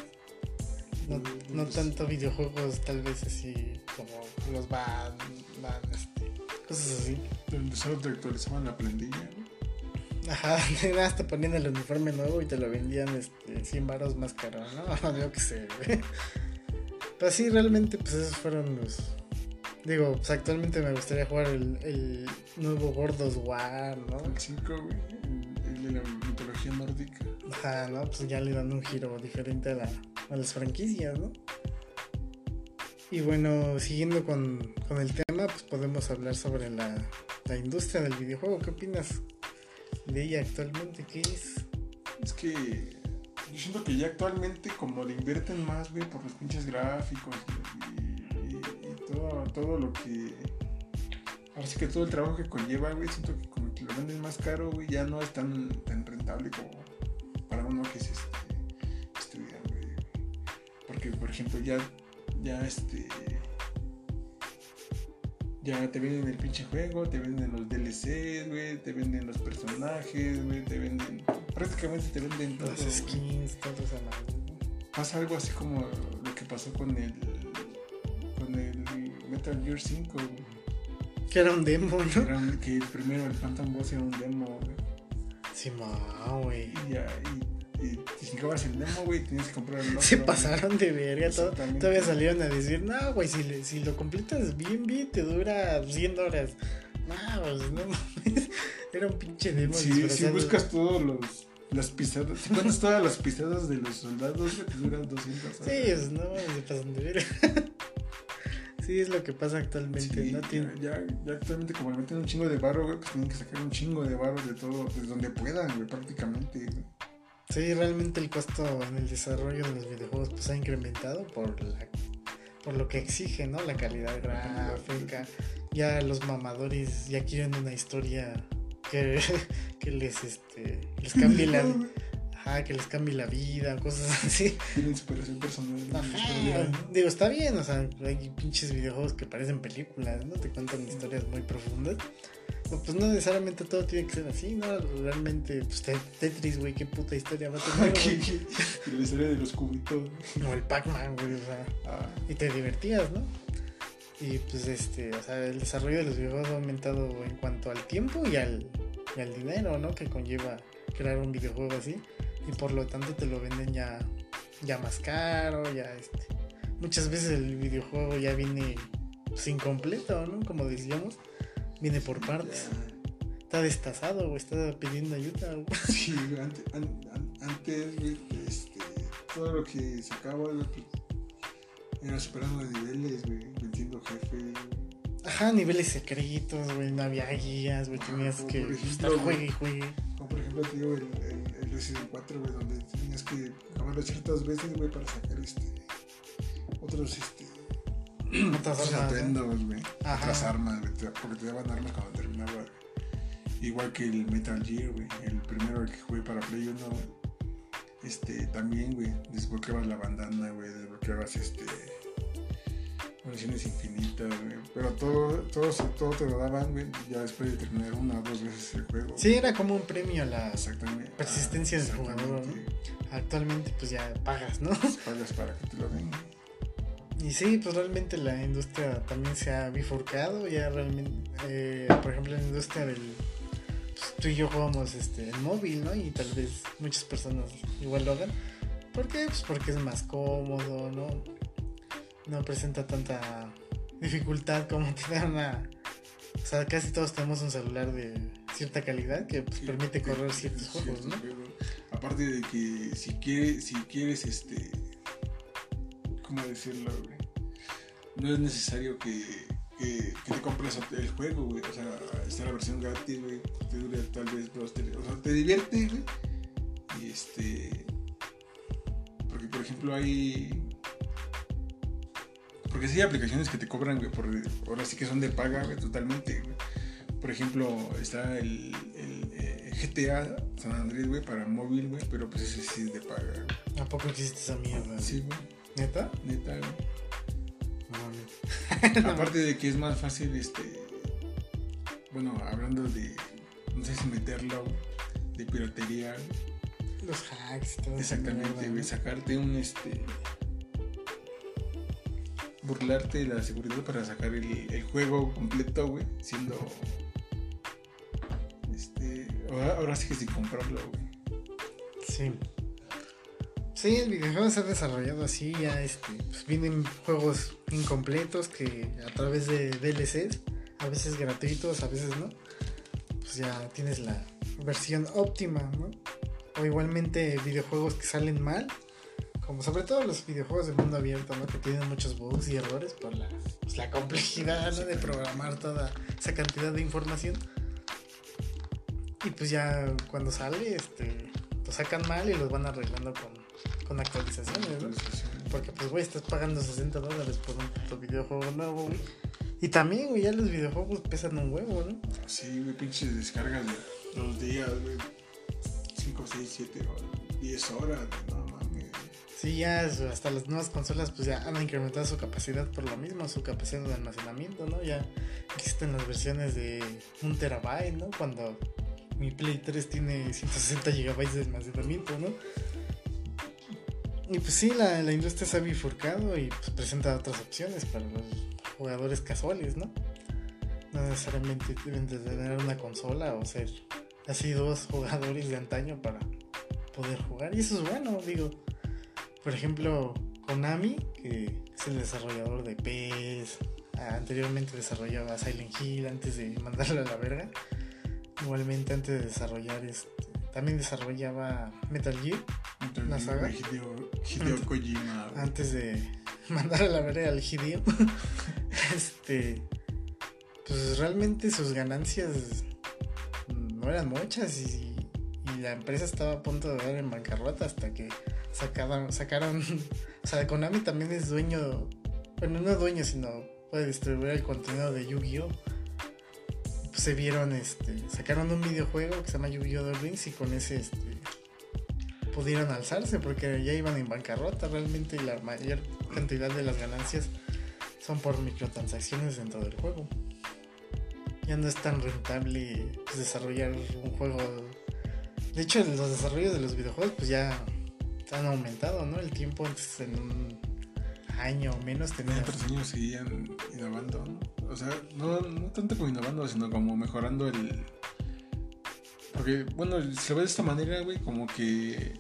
No, no tanto videojuegos tal vez así como los van, van este, cosas así. Donde solo te actualizaban la plantilla, ¿no? Ajá, nada, hasta ponían el uniforme nuevo y te lo vendían este, 100 baros más caro, ¿no? Yo qué sé, güey. Pero sí, realmente, pues esos fueron los. Digo, pues actualmente me gustaría jugar el, el nuevo Gordos War, ¿no? El 5, güey. El, el de la mitología nórdica. Ajá, ¿no? Pues ya le dan un giro diferente a, la, a las franquicias, ¿no? Y bueno, siguiendo con, con el tema, pues podemos hablar sobre la, la industria del videojuego. ¿Qué opinas de ella actualmente? ¿Qué es? Es que yo siento que ya actualmente como le invierten más, güey, por los pinches gráficos y, todo, todo lo que... Ahora sí que todo el trabajo que conlleva, güey, siento que como que lo venden más caro, güey, ya no es tan, tan rentable como para uno que es este, güey. Porque, por ejemplo, ya, ya este... Ya te venden el pinche juego, te venden los DLCs, güey, te venden los personajes, güey, te venden... Prácticamente te venden todo. Las skins, todo esa madre, ¿no? Pasa algo así como lo que pasó con el... Con el Metal Gear 5, güey. Que era un demo, ¿no? Era un- que el primero, el Phantom Boss, era un demo, güey. Sí, ma, güey. Y ya, y, y, si acabas el demo, güey, tienes que comprar el otro. Se pasaron de verga. todavía salieron a decir, no, güey, si, le- si lo completas bien, bien, te dura 100 horas. No, pues no mames. Era un pinche demo. Si, si buscas todos los... Las pisadas, si cuentas todas las pisadas de los soldados, te duran 200 horas. Sí, pues no, se pasan de verga. Sí, es lo que pasa actualmente, Sí, ¿no? Tiene- ya, ya actualmente como le meten un chingo de barro, güey, pues tienen que sacar un chingo de barro de todo, de donde puedan, güey, prácticamente. güey. Sí, realmente el costo en el desarrollo de los videojuegos pues ha incrementado por la por lo que exige, ¿no? La calidad gráfica. Ya los mamadores ya quieren una historia que, que les este les cambie la ajá, que les cambie la vida, cosas así. Tienen superación personal. Ajá, digo, está bien, o sea, hay pinches videojuegos que parecen películas, ¿no? Te cuentan historias muy profundas. No, pues no necesariamente todo tiene que ser así, ¿no? Realmente, pues Te- Tetris, güey, qué puta historia va a tener. La historia de los cubitos. O el Pac-Man, güey, o sea, Ah, y te divertías, ¿no? Y pues este, o sea, el desarrollo de los videojuegos ha aumentado en cuanto al tiempo y al, y al dinero, ¿no? Que conlleva crear un videojuego así. Y por lo tanto te lo venden ya, ya más caro, ya este. Muchas veces el videojuego ya viene pues, incompleto, ¿no? Como decíamos, viene por partes. Está destazado o está pidiendo ayuda. güey. Sí, an- an- antes, güey, este, todo lo que sacaba, güey, pues, era superando de niveles, güey, venciendo jefes. güey. Ajá, niveles secretos, güey, no había guías, güey, tenías que ejemplo, estar juegue y juegue. Como por ejemplo, el, el Resident 4, güey, donde tenías que acabarlo ciertas veces, güey, para sacar este. Otros, este. Otras otros armas, ¿no? atuendos, güey. Ajá. Otras armas, güey, porque te daban armas cuando terminaba. Igual que el Metal Gear, güey. El primero que jugué para Play 1, güey. Este, también, güey, desbloqueabas la bandana, güey, desbloqueabas este. Municiones infinitas, güey. Pero todo, todo, todo te lo daban, güey, ya después de terminar una o dos veces el juego. Sí, era como un premio a la... Exactamente. Persistencia del jugador, Exactamente. Actualmente pues ya pagas, ¿no? Pagas para que te lo den. Y sí, pues realmente la industria también se ha bifurcado, ya realmente, eh, por ejemplo, en la industria del... pues, tú y yo jugamos este, en móvil, ¿no? Y tal vez muchas personas igual lo hagan. ¿Por qué? Pues porque es más cómodo, ¿no? No presenta tanta dificultad como tener una... O sea, casi todos tenemos un celular de cierta calidad que pues, Sí, permite correr ciertos juegos, ¿no? juegos. Aparte de que si quieres, si quieres, este, ¿cómo decirlo, güey? No es necesario que, que, que te compres el juego, güey. O sea, está la versión gratis, güey. Te dura tal vez dos, tres. O sea, te divierte, güey. Y este. Porque, por ejemplo, hay. Porque sí hay aplicaciones que te cobran, güey. Por, ahora sí que son de paga, güey, totalmente, güey. Por ejemplo, está el, el, eh, GTA San Andrés, güey, para móvil, güey, pero pues ese sí es de paga. güey. ¿A poco existe esa mierda? Sí, güey, ¿Neta? neta, güey. No. Aparte de que es más fácil, este. Bueno, hablando de. No sé si meterlo, de piratería, güey. Los hacks y todo. Exactamente, güey, sacarte un este. Burlarte de la seguridad para sacar el, juego completo, güey, siendo. Este. Ahora, ahora sí que sin comprarlo, güey. Sí. Sí, el videojuego se ha desarrollado así, ya este, pues vienen juegos incompletos que a través de DLCs, a veces gratuitos, a veces no, pues ya tienes la versión óptima, ¿no? O igualmente videojuegos que salen mal, como sobre todo los videojuegos de mundo abierto, ¿no? Que tienen muchos bugs y errores por la, pues, la complejidad, ¿no? De programar toda esa cantidad de información. Y pues ya cuando sale, este, lo sacan mal y los van arreglando con, con actualizaciones, ¿no? Porque pues, güey, estás pagando 60 dólares por un videojuego nuevo, güey. Y también, güey, ya los videojuegos pesan un huevo, ¿no? Sí, güey, pinches descargas de los días, güey. 5, 6, 7 horas, 10 horas, no. Sí, ya hasta las nuevas consolas pues ya han incrementado su capacidad por lo mismo, su capacidad de almacenamiento, ¿no? Ya existen las versiones de un terabyte, ¿no? Cuando mi Play 3 tiene 160 gigabytes de almacenamiento, ¿no? Y pues sí, la, la industria se ha bifurcado y pues presenta otras opciones para los jugadores casuales, ¿no? No necesariamente deben de tener una consola o ser así dos jugadores de antaño para poder jugar. Y eso es bueno, digo. Por ejemplo, Konami, que es el desarrollador de PES, ah, anteriormente desarrollaba Silent Hill antes de mandarlo a la verga. Igualmente antes de desarrollar este, también desarrollaba Metal Gear Entonces, ¿La saga? Hideo, Hideo Kojima, antes de mandar a la verga al Hideo. este pues realmente sus ganancias no eran muchas y, y la empresa estaba a punto de dar en bancarrota hasta que sacaron, sacaron o sea Konami también es dueño bueno no dueño sino puede distribuir el contenido de Yu-Gi-Oh. Pues se vieron este sacaron un videojuego que se llama Yu-Gi-Oh Duel Links y con ese este pudieron alzarse porque ya iban en bancarrota. Realmente la mayor cantidad de las ganancias son por microtransacciones dentro del juego. Ya no es tan rentable pues, desarrollar un juego. De hecho los desarrollos de los videojuegos pues ya han aumentado no el tiempo antes en un año o menos En tenías otros años seguían innovando, ¿no? O sea, no, no tanto como innovando, sino como mejorando el... Porque, bueno, se ve de esta manera, güey, como que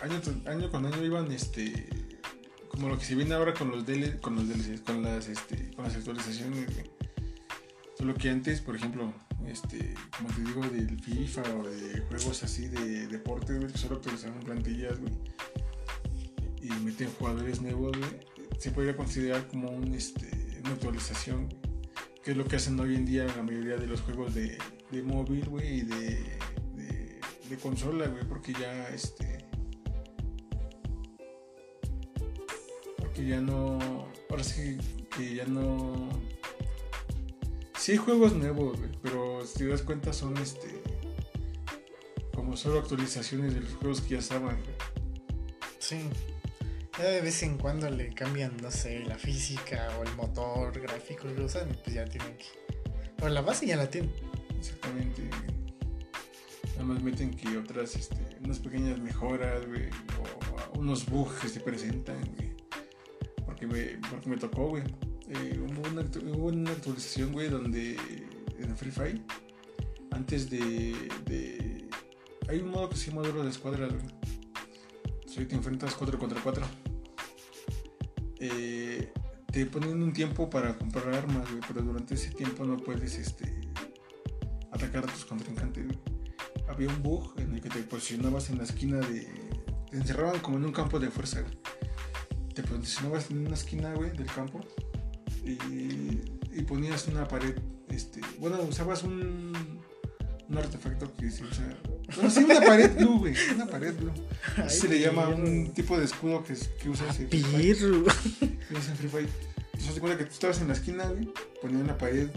año, año con año iban, este... Como lo que se viene ahora con los DL, con los DLCs, con las, este, con las actualizaciones, güey. Solo que antes, por ejemplo, este, como te digo, del FIFA o de juegos así de deportes, güey, que solo actualizaban plantillas, güey. Y meten jugadores nuevos, güey. Se podría considerar como este, una actualización, que es lo que hacen hoy en día la mayoría de los juegos de, de móvil, güey, y de, de, de consola, güey, porque ya, este... Porque ya no... Ahora sí que ya no... Sí juegos nuevos, güey, pero si te das cuenta son, este... Como solo actualizaciones de los juegos que ya estaban, güey. sí ya de vez en cuando le cambian no sé la física o el motor gráfico y lo usan pues ya tienen que la base ya la tienen Exactamente. Nada más meten que otras, este, unas pequeñas mejoras, güey, o unos bugs que se presentan, güey. Porque me, porque me tocó, güey. Eh, hubo, una, hubo una actualización, güey, donde en Free Fire, antes de, de... Hay un modo que se llama Duro de Escuadras, güey. Soy te enfrentas 4 contra 4. Eh, te ponen un tiempo para comprar armas, güey, pero durante ese tiempo no puedes, este, atacar a tus contrincantes. Había un bug en el que te posicionabas en la esquina de. Te encerraban como en un campo de fuerza, güey. Te posicionabas en una esquina, güey, del campo. Y, y ponías una pared. Este, bueno, usabas un, un artefacto que se usa. Bueno, sí, una pared blue, güey. Una pared blue. Ay, se le llama un tipo de escudo que, que usas en Free Fire. Usas en Free Fire. Entonces, te cuenta que tú estabas en la esquina, güey. Ponían una pared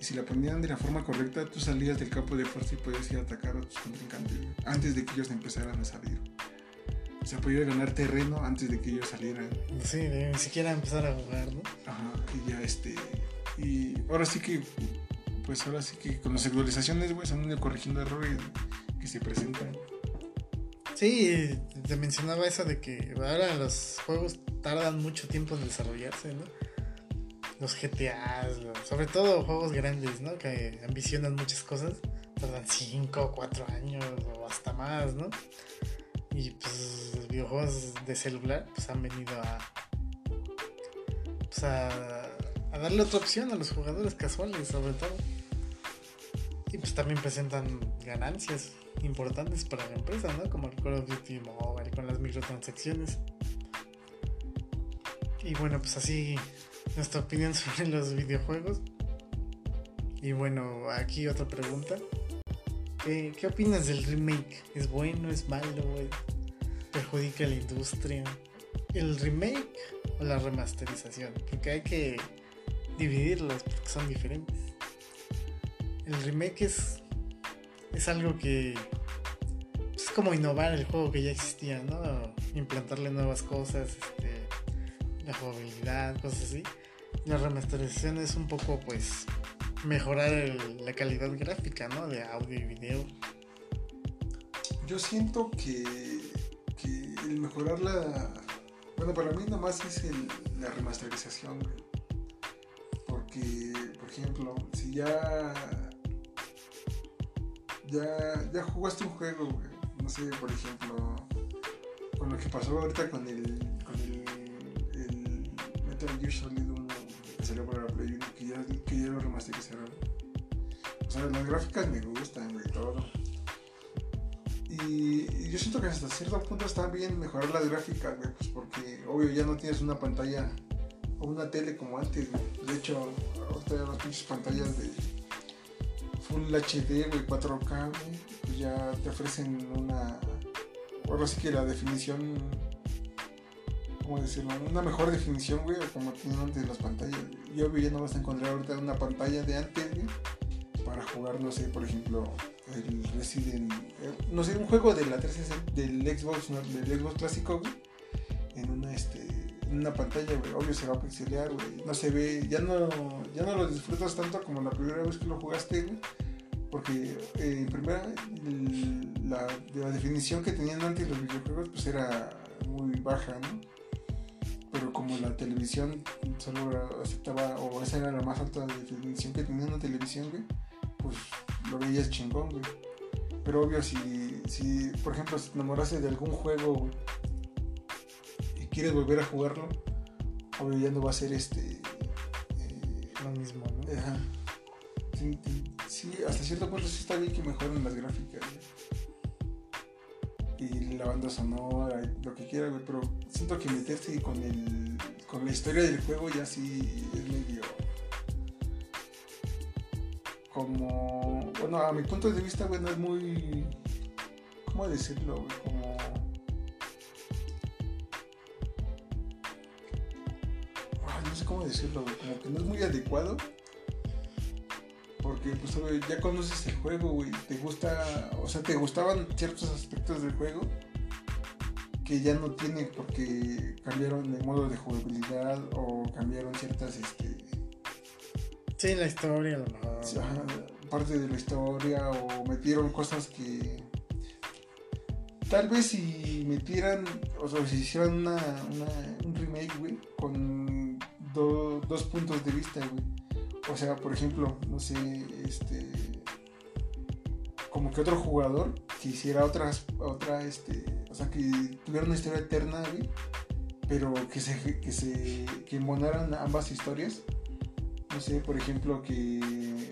Y si la ponían de la forma correcta, tú salías del campo de fuerza y podías ir a atacar a tus contrincantes, Antes de que ellos empezaran a salir. O sea, podías ganar terreno antes de que ellos salieran. Sí, ni siquiera empezar a jugar, ¿no? Y ya este. Y ahora sí que. Pues ahora sí que con las actualizaciones, güey, se han ido corrigiendo errores que se presentan. Sí, te mencionaba eso de que ahora los juegos tardan mucho tiempo en desarrollarse, ¿no? los GTA, sobre todo juegos grandes, ¿no? Que ambicionan muchas cosas, tardan 5 o 4 años o hasta más, ¿no? Y pues los videojuegos de celular pues han venido a, pues, a, darle otra opción a los jugadores casuales, sobre todo. Y pues también presentan ganancias importantes para la empresa, ¿no? Como el Call of Duty Mobile con las microtransacciones. Y bueno, pues así nuestra opinión sobre los videojuegos. Y bueno, aquí otra pregunta. ¿Qué, qué opinas del remake? ¿Es bueno? ¿Es malo? ¿Perjudica a la industria? ¿El remake o la remasterización? Porque hay que dividirlos porque son diferentes. El remake es, es algo que es como innovar el juego que ya existía, ¿no? Implantarle nuevas cosas, este, la jugabilidad, cosas así. La remasterización es un poco, pues, mejorar la calidad gráfica, ¿no? De audio y video. Yo siento que, que el mejorar la... Bueno, para mí nomás es la remasterización, Porque, por ejemplo, si ya... Ya, ya jugaste un juego, No sé, por ejemplo, con lo que pasó ahorita con el, con el, el Metal Gear Solid salió para la Play 1 que ya, que ya lo remasterizaron. O sea, las gráficas me gustan, y todo. Y, yo siento que hasta cierto punto está bien mejorar las gráficas, pues porque obvio ya no tienes una pantalla o una tele como antes, De hecho, ahorita ya las pinches pantallas de Full HD, güey, 4K, pues ya te ofrecen una. Ahora sí que la definición ¿cómo decirlo? Una mejor definición, güey, como tienen antes las pantallas. Yo ya no vas a encontrar ahorita una pantalla de antes, güey, para jugar, no sé, por ejemplo, el Resident, eh, no sé, un juego de la 360, del Xbox, del Xbox clásico, güey, en una, este, en una pantalla, güey, obvio se va a pixelear, güey, no se ve, ya no, ya no lo disfrutas tanto como la primera vez que lo jugaste, güey, porque eh, en primera, la, la definición que tenían antes los videojuegos, pues era muy baja, ¿no? pero como la televisión solo aceptaba, o esa era la más alta definición que tenía una televisión, güey, pues lo veías chingón, güey. Pero obvio, si, si por ejemplo, si te enamoraste de algún juego, y quieres volver a jugarlo, obvio ya no va a ser este... Eh, lo mismo, ¿no? Ajá. Sí, hasta cierto punto sí está bien que mejoren las gráficas, y la banda sonora, lo que quiera, güey, pero siento que meterse con el con la historia del juego ya sí es medio como bueno, a mi punto de vista, güey, no es muy ¿cómo decirlo, güey? Como no sé cómo decirlo, güey, como que no es muy adecuado porque pues ya conoces el juego, güey, te gusta, o sea, te gustaban ciertos aspectos del juego que ya no tiene porque cambiaron el modo de jugabilidad o cambiaron ciertas, este... Sí, la historia, a lo mejor. Parte de la historia o metieron cosas que tal vez si metieran, o sea, si hicieran una, un remake, güey, con dos puntos de vista, güey o sea, por ejemplo, no sé, este. Como que otro jugador que hiciera otras, otra, este. O sea, que tuviera una historia eterna, güey. Pero que se. que se. que ambas historias. No sé, por ejemplo, que.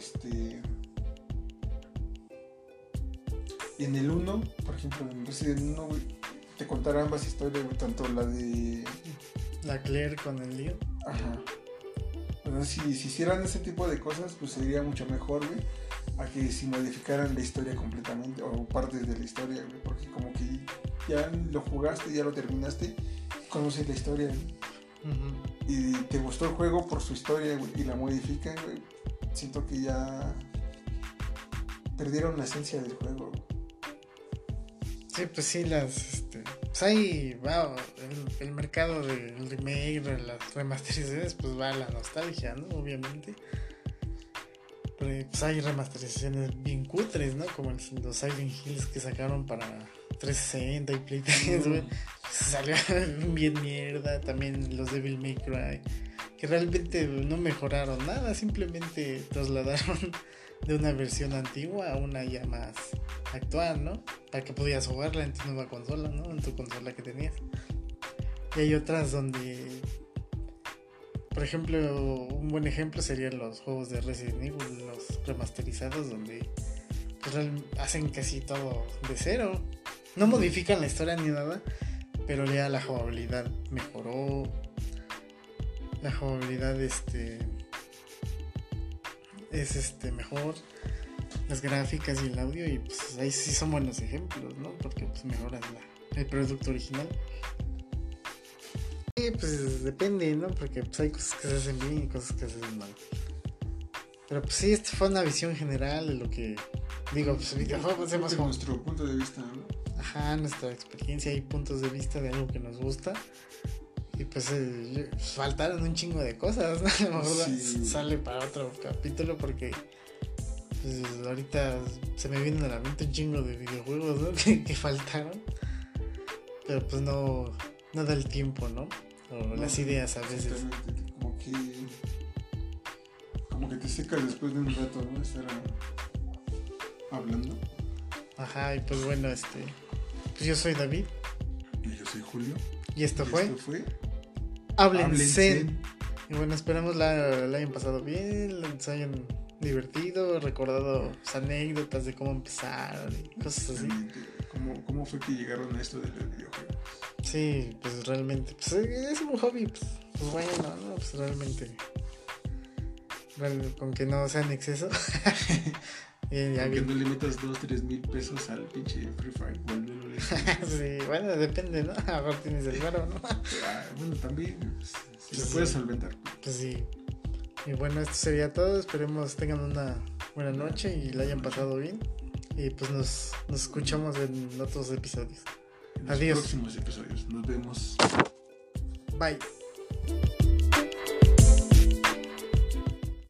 En este. En el 1, por ejemplo, en Resident 1, güey, te contara ambas historias, güey, tanto la de. La Claire con el lío. Ajá si, hicieran ese tipo de cosas, pues sería mucho mejor, güey, a que si modificaran la historia completamente o partes de la historia, porque como que ya lo jugaste, ya lo terminaste, conoces la historia, y te gustó el juego por su historia, y la modifican, güey, siento que ya perdieron la esencia del juego. Sí, pues sí, las. Este, pues ahí va el, mercado del remake, de las remasterizaciones, pues va a la nostalgia, ¿no? Obviamente. Pero pues hay remasterizaciones bien cutres, ¿no? Como los Silent Hills que sacaron para 360 y Play 3, güey. Salió bien mierda. También los Devil May Cry. Que realmente no mejoraron nada, simplemente trasladaron de una versión antigua a una ya más actual, ¿no? Para que podías jugarla en tu nueva consola, ¿no? En tu consola que tenías. Y hay otras donde, por ejemplo, un buen ejemplo serían los juegos de Resident Evil, los remasterizados, donde pues, hacen casi todo de cero. No modifican la historia ni nada, pero ya la jugabilidad mejoró. La jugabilidad este es este mejor las gráficas y el audio y pues ahí sí son buenos ejemplos, ¿no? Porque pues mejoran el producto original. Y pues depende, ¿no? Porque pues hay cosas que se hacen bien y cosas que se hacen mal. Pero pues sí, esta fue una visión general de lo que digo, pues videojuegos hemos nuestro punto de vista, ¿no? Ajá, nuestra experiencia y puntos de vista de algo que nos gusta. Y pues, eh, pues faltaron un chingo de cosas, ¿no? A lo mejor sale para otro capítulo porque pues ahorita se me vienen a la mente un chingo de videojuegos, ¿no? que, faltaron. Pero pues no, no da el tiempo, ¿no? O las ideas a veces. Como que. Como que te secas después de un rato, ¿no? Estar hablando. Ajá, y pues bueno, este. Pues yo soy David. Y yo soy Julio. Y esto fue. Esto fue. Háblense. Y bueno, esperamos la, la hayan pasado bien, se hayan divertido, recordado anécdotas de cómo empezaron y cosas así. ¿Cómo, ¿Cómo, fue que llegaron a esto del videojuego? Sí, pues realmente, pues es un hobby, pues, pues bueno, ¿no? Pues realmente, con que no sea en exceso. Bien, ya Aunque no le metas 2, 3 mil pesos al pinche Free Fire, Sí, bueno, depende, ¿no? A ver, tienes el varo, ¿no? Ah, bueno, también, pues, se puede solventar. Pues sí. Y bueno, esto sería todo. Esperemos tengan una buena noche y la hayan pasado bien. Y pues nos, nos escuchamos en otros episodios. En Adiós. próximos episodios. Nos vemos. Bye.